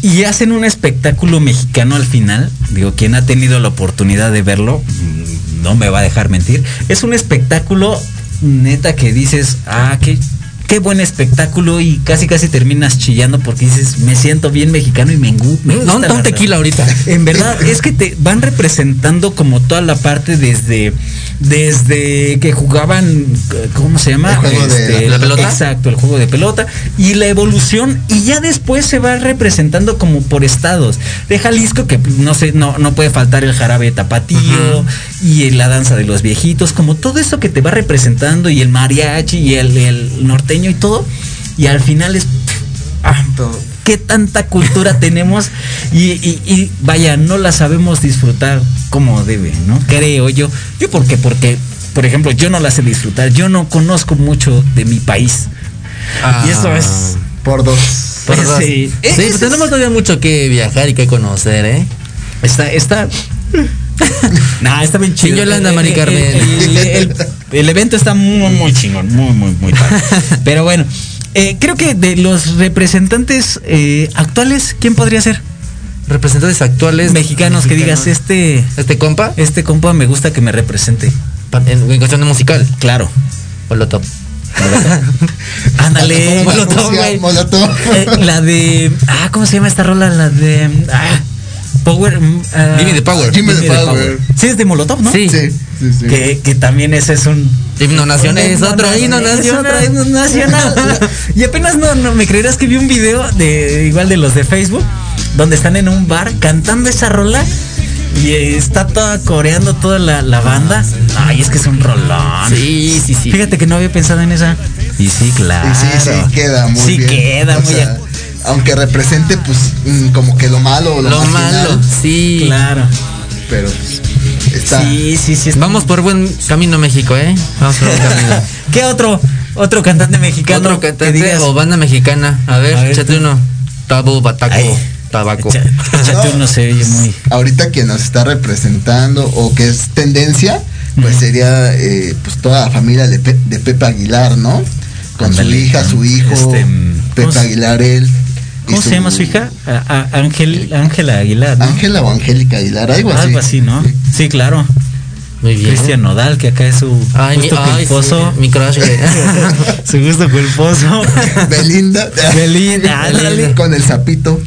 Y hacen un espectáculo mexicano al final. Digo, quien ha tenido la oportunidad de verlo, mm, no me va a dejar mentir. Es un espectáculo neta que dices, ah, qué, qué buen espectáculo y casi casi terminas chillando porque dices, me siento bien mexicano y me, me No, gusta no, tequila ahorita. En verdad, es que te van representando como toda la parte desde desde que jugaban ¿cómo se llama? Este, El juego de la pelota. Exacto, el juego de pelota y la evolución y ya después se va representando como por estados. De Jalisco que no sé, no no puede faltar el jarabe tapatío y la danza de los viejitos, como todo eso que te va representando y el mariachi y el, el norteño y todo y al final es ah, qué tanta cultura tenemos y, y- y, vaya, no la sabemos disfrutar como debe, ¿no? Creo yo. Yo porque, porque, por ejemplo, yo no la sé disfrutar, yo no conozco mucho de mi país. Ah. Y eso es... Por dos. Por dos. sí, Sí, pues tenemos todavía mucho que viajar y que conocer, ¿eh? Está, está... Nah, está bien chido. Yolanda, Mari Carmen. El, el- el evento está muy, muy chingón, muy, muy, muy padre. Pero bueno, eh, creo que de los representantes eh, actuales, ¿quién podría ser? Representantes actuales. Mexicanos que digas, este, Este compa, este compa me gusta que me represente. en, en cuestión de musical. Claro. Molotov. Ándale, Molotov. Molotov. Eh, la de. Ah, ¿cómo se llama esta rola? La de. Ah, Power. mm, ah, Jimmy the Power. Jimmy the Power. Sí, es de Molotov, ¿no? Sí. Sí, sí, sí. Que, que también ese es un. Himno nacional. Es otro himno nacional. himno nacional. y apenas no, no me creerás que vi un video de igual de los de Facebook donde están en un bar cantando esa rola y está toda coreando toda la, la banda. Ay, es que es un rolón. Sí, sí, sí. Fíjate que no había pensado en esa. Y sí, claro. Y sí, sí, queda muy Sí bien. queda O muy sea, bien. Aunque represente, pues, mm, como que lo malo o lo, Lo marginal, malo, sí. Claro. Pero pues, está. Sí, sí, sí. está- Vamos por buen camino México, ¿eh? Vamos por buen camino. ¿Qué otro? Otro cantante mexicano. Otro que cantante digas, o banda mexicana. A ver, A ver, échate tú. uno. Tabu, bataco, Ay. tabaco. echa- Échate No. uno, se oye muy. Ahorita que nos está representando o que es tendencia, pues sería eh, pues toda la familia de, Pe- de Pepe Aguilar, ¿no? Con su hija, su hijo, Este, mm, ¿cómo Pepe Aguilar, él. ¿Cómo se llama su hija? Ángel, Ángela Aguilar. ¿no? Ángela o Angélica Aguilar, algo así. Algo así, ¿no? Sí. Sí, claro. Muy bien. Cristian Nodal, que acá es su Ay, mi, gusto ay, culposo. sí, mi crush, güey. su gusto culposo. Belinda. Belinda, ándale. Con el sapito.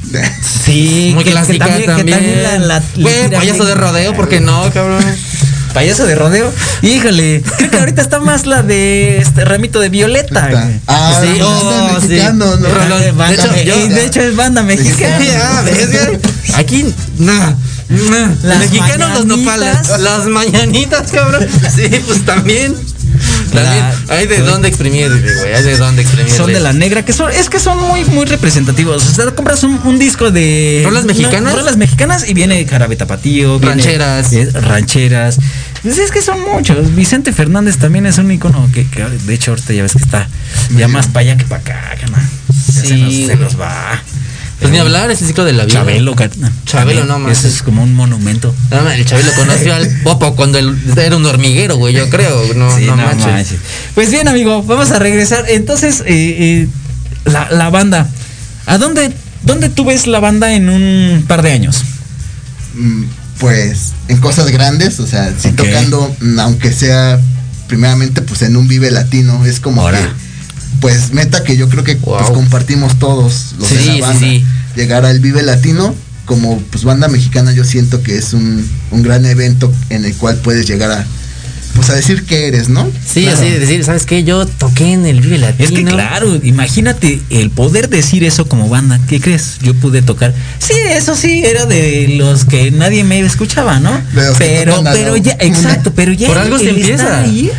Sí, Muy que- que clásica que también. la- la- payaso de rodeo, ¿por qué no, cabrón? Payaso de rodeo. Híjole, creo que ahorita está más la de este ramito de violeta. Ah, Sí, no, oh, no. De, banda De hecho, yo- de hecho es banda mexicana. Güey. Aquí, no. no. Las Mexicanos los nopales. Las mañanitas, cabrón. Sí, pues también. También. Hay de dónde exprimir, güey. Hay de dónde exprimir. Son de la negra, que son, es que son muy, muy representativos. O sea, compras un, un disco de. ¿Rolas mexicanas? no, rolas mexicanas y viene Jarabe Tapatío. viene- Rancheras. eh, rancheras. Pues es que son muchos. Vicente Fernández también es un icono que, que de hecho ahorita ya ves que está ya más para allá que para acá, carnal. Se, nos, se güey. nos va. Pues ni hablar, ese ciclo de la vida. Chabelo, carnal. Chabelo, no más. Eso es como un monumento. No, man, el Chabelo conoció al Popo cuando él era un hormiguero, güey, yo creo. No, Sí, no, no manches. manches. Pues bien, amigo, vamos a regresar. Entonces, eh, eh, la, la banda. ¿A dónde, dónde tú ves la banda en un par de años? Mm, Pues en cosas grandes, o sea, sí tocando, mm, aunque sea primeramente pues en un Vive Latino, es como Ahora. que pues meta que yo creo que pues, compartimos todos los de Sí, la sí, banda. sí. Llegar al Vive Latino como pues banda mexicana yo siento que es un, un gran evento en el cual puedes llegar a pues a decir que eres, ¿no? Sí, Claro. así de decir, ¿sabes qué? Yo toqué en el Vive Latino. Es que claro, imagínate el poder decir eso como banda. ¿Qué crees? Yo pude tocar. Sí, eso sí, era de los que nadie me escuchaba, ¿no? Pero, pero ya, exacto, pero ya. Por algo se empieza. ahí, Ah,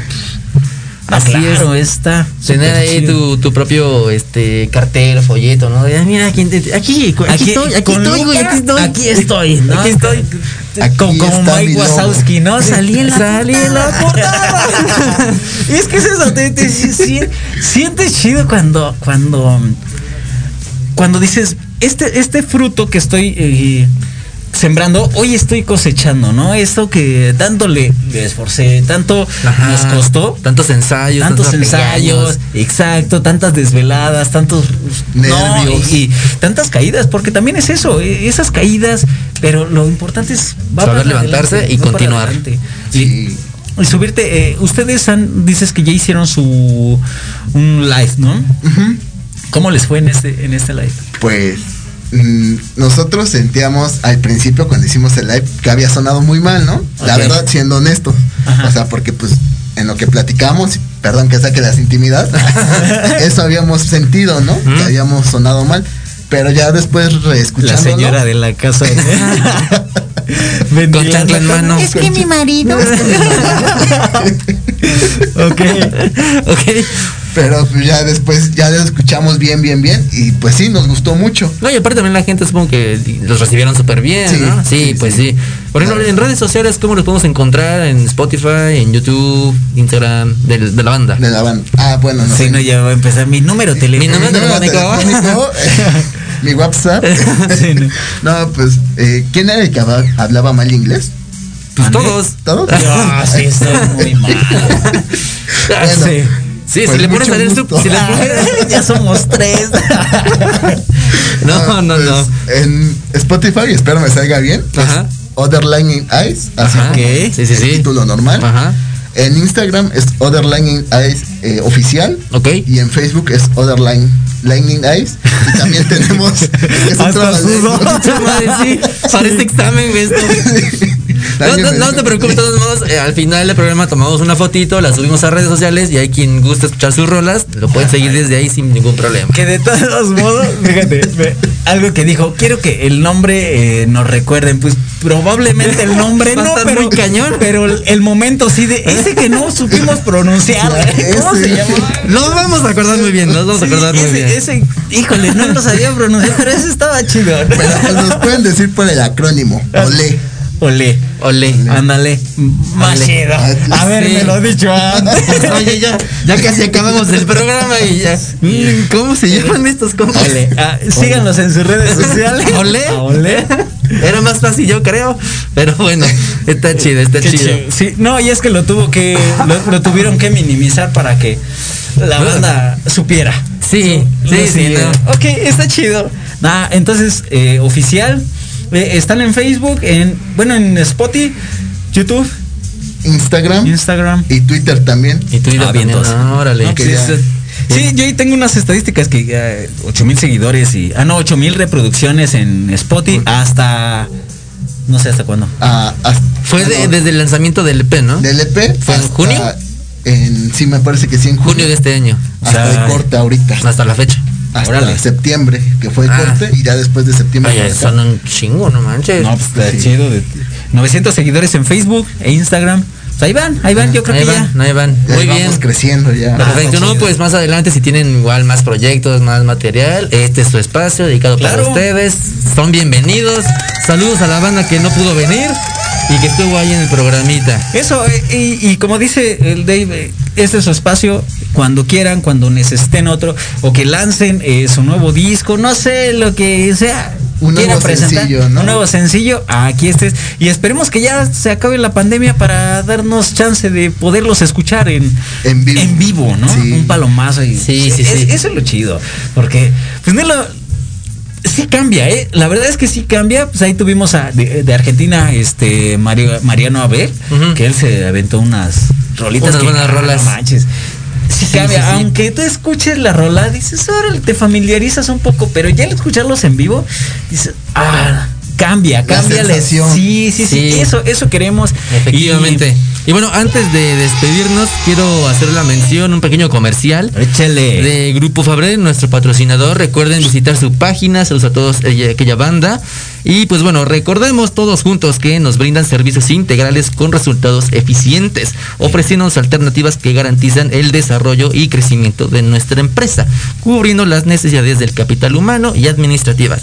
Así claro, está. Tener ahí tu, tu propio este cartel, folleto, ¿no? Mira, aquí, aquí, aquí, estoy, aquí estoy, güey, aquí estoy. Aquí estoy, ¿no? Aquí estoy. Aquí como como Mike. Wazowski, ¿no? Salí en la Salí en la portada. Y es que es eso, te, te- si- si- sientes chido cuando, cuando, cuando dices, este, este fruto que estoy eh, sembrando, hoy estoy cosechando, ¿no? Esto que tanto le, le esforcé, tanto Ajá. nos costó. Tantos ensayos, Tantos tantos ensayos, exacto, tantas desveladas, tantos no, Nervios. y, y tantas caídas, porque también es eso, eh, esas caídas, pero lo importante es Saber levantarse adelante, y continuar. Sí. y subirte. eh, ustedes han, dices que ya hicieron su un live, ¿no? ¿Cómo les fue en este, en este live? Pues mm, nosotros sentíamos al principio cuando hicimos el live que había sonado muy mal, ¿no? La verdad, siendo honesto. O sea, porque pues en lo que platicamos, perdón que saque las intimidad, eso habíamos sentido, ¿no? Que habíamos sonado mal. Pero ya después La reescuchándolo. señora de la casa. Con chancla en mano. Es que mi marido. ok. ok. Pero pues, ya después ya lo escuchamos bien, bien, bien. Y pues sí, nos gustó mucho. No, y aparte también la gente supongo que los recibieron súper bien, Sí, ¿no? Sí, sí, pues sí. sí. Por ejemplo, en redes sociales, ¿cómo los podemos encontrar? En Spotify, en YouTube, Instagram, del- de, la banda. De la banda. Ah, bueno, no Sí, sé. no, ya va a empezar. Mi número Mi telefónico. número número telefónico. telefónico, mi WhatsApp. Sí, no. no, pues, eh, ¿quién era el que habla- hablaba mal inglés? Pues todos. ¿Todos? Ah, sí, estoy muy mal. Bueno, Sí. Sí, Pues si le pones a leer su. Si le pones- ya somos tres. no, no, pues, no. En Spotify, espero me salga bien. es Ajá. Otherlining Eyes, así Ajá. como Sí, sí, el sí. título normal. Ajá. En Instagram es Otherlining Eyes eh, oficial. Ok. Y en Facebook es Otherline Lightning Eyes. Y también tenemos. es Hasta madre, sí. Parece examen, güey, esto. No, no, no te preocupes, de todos modos, eh, al final del programa tomamos una fotito, la subimos a redes sociales y hay quien gusta escuchar sus rolas, lo pueden seguir desde ahí sin ningún problema. Que de todos modos, fíjate, algo que dijo, quiero que el nombre eh, nos recuerden, pues probablemente el nombre no, pero muy cañón. pero el, momento sí de ese que no supimos pronunciar, ¿cómo Ese. se llama? Nos vamos a acordar muy bien, nos vamos a acordar muy bien. ese, híjole, no lo sabía pronunciar, pero ese estaba chido. Pero pues nos pueden decir por el acrónimo. Olé. Olé, Ole. ándale, más chido. Ah, Haberme sí. lo dicho antes. Oye, ya, ya casi acabamos el programa y ya. Mm, ¿Cómo se llaman estos compas? Ole, ah, síganlos en sus redes sociales. Ole. A Olé. Era más fácil, yo creo. Pero bueno, está chido, está chido. chido. Sí, no, y es que lo tuvo que, lo, lo tuvieron que minimizar para que la banda supiera. Sí, sí, sí, no. Ok, está chido. Nah, entonces, eh, oficial, están en Facebook, en, bueno, en Spotify, YouTube, Instagram Instagram. y Twitter también. Y tú Ah, también, no, órale. Ok, Sí, ya. sí. Sí, yo ahí tengo unas estadísticas que eh, 8 mil seguidores y. Ah, no, 8 mil reproducciones en Spotify hasta. No sé hasta cuándo. Ah, hasta- Fue de- desde el lanzamiento del EP, ¿no? del EP. ¿Fue en junio? En, sí, me parece que sí, en junio. Junio de este año. Hasta O sea, el corte ahorita. Hasta la fecha. Hasta órale. septiembre, que fue el Ah. corte. Y ya después de septiembre. Oye, son un chingo, no manches. No, pues está Sí. chido. de- 900 seguidores en Facebook e Instagram. Pues ahí van, ahí van, yo creo ahí que van, ya. ahí van. Muy bien. creciendo ya. Perfecto, Ah, no, pues más adelante si tienen igual más proyectos, más material, este es su espacio dedicado para ustedes. Son bienvenidos. Saludos a la banda que no pudo venir y que estuvo ahí en el programita. Eso, eh, y, y como dice el Dave, eh, este es su espacio cuando quieran, cuando necesiten otro, o que lancen eh, su nuevo disco, no sé, lo que sea. Un nuevo sencillo, ¿no? Un nuevo sencillo, aquí estés. Y esperemos que ya se acabe la pandemia para darnos chance de poderlos escuchar en, En vivo. ¿no? Sí. Un palomazo. Y, Sí, sí, es- sí. Eso es lo chido. Porque, pues no lo, sí cambia, ¿eh? La verdad es que sí cambia. Pues ahí tuvimos a, de, de Argentina, este Mario, Mariano Abel, que él se aventó unas rolitas. Unas que, buenas no rolas. manches. Sí, cambia. sí, sí. Aunque tú escuches la rola, dices, ahora te familiarizas un poco, pero ya al escucharlos en vivo, dices, ah, cambia, cambia. la-. Sí, sí, sí, Sí. Eso, eso queremos. Efectivamente. Y, bueno, antes de despedirnos, quiero hacer la mención, un pequeño comercial. Y- échale. de Grupo Fabre, nuestro patrocinador. Recuerden visitar su página, saludos a todos ella- aquella banda. Y pues bueno, recordemos todos juntos que nos brindan servicios integrales con resultados eficientes, ofreciéndonos alternativas que garantizan el desarrollo y crecimiento de nuestra empresa, cubriendo las necesidades del capital humano y administrativas.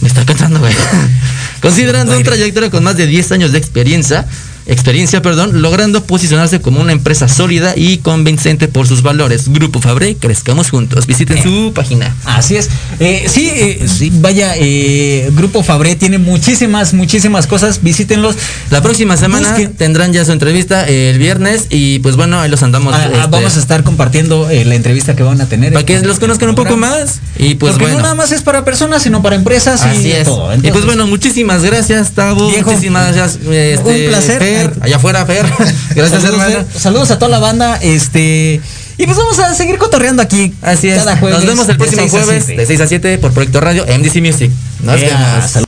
Me está cansando, güey. Considerando un trayectoria con más de 10 años de experiencia, experiencia, perdón, logrando posicionarse como una empresa sólida y convincente por sus valores. Grupo Fabre, crezcamos juntos. Visiten su página. Así es. Eh, sí, eh, sí, vaya, eh, Grupo Fabré tiene muchísimas, muchísimas cosas. Visítenlos. La próxima semana Busquen. tendrán ya su entrevista eh, el viernes y pues bueno, ahí los andamos. Ah, ah, este, vamos a estar compartiendo la entrevista que van a tener. para que los conozcan un poco más y pues Porque bueno. no nada más es para personas, sino para empresas Así y es. todo. y pues bueno, muchísimas gracias, Tavo. Viejo, muchísimas gracias. este, un placer. Fer. Allá afuera, Fer. Gracias, saludos, hermano. Fer. saludos a toda la banda. Este. Y pues vamos a seguir cotorreando aquí. Así es. Cada jueves Nos vemos el próximo 6 a jueves 7. de 6 a 7 por Proyecto Radio MDC Music. Nos vemos. salud.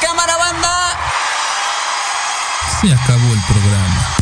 Cámara banda. Se acabó el programa.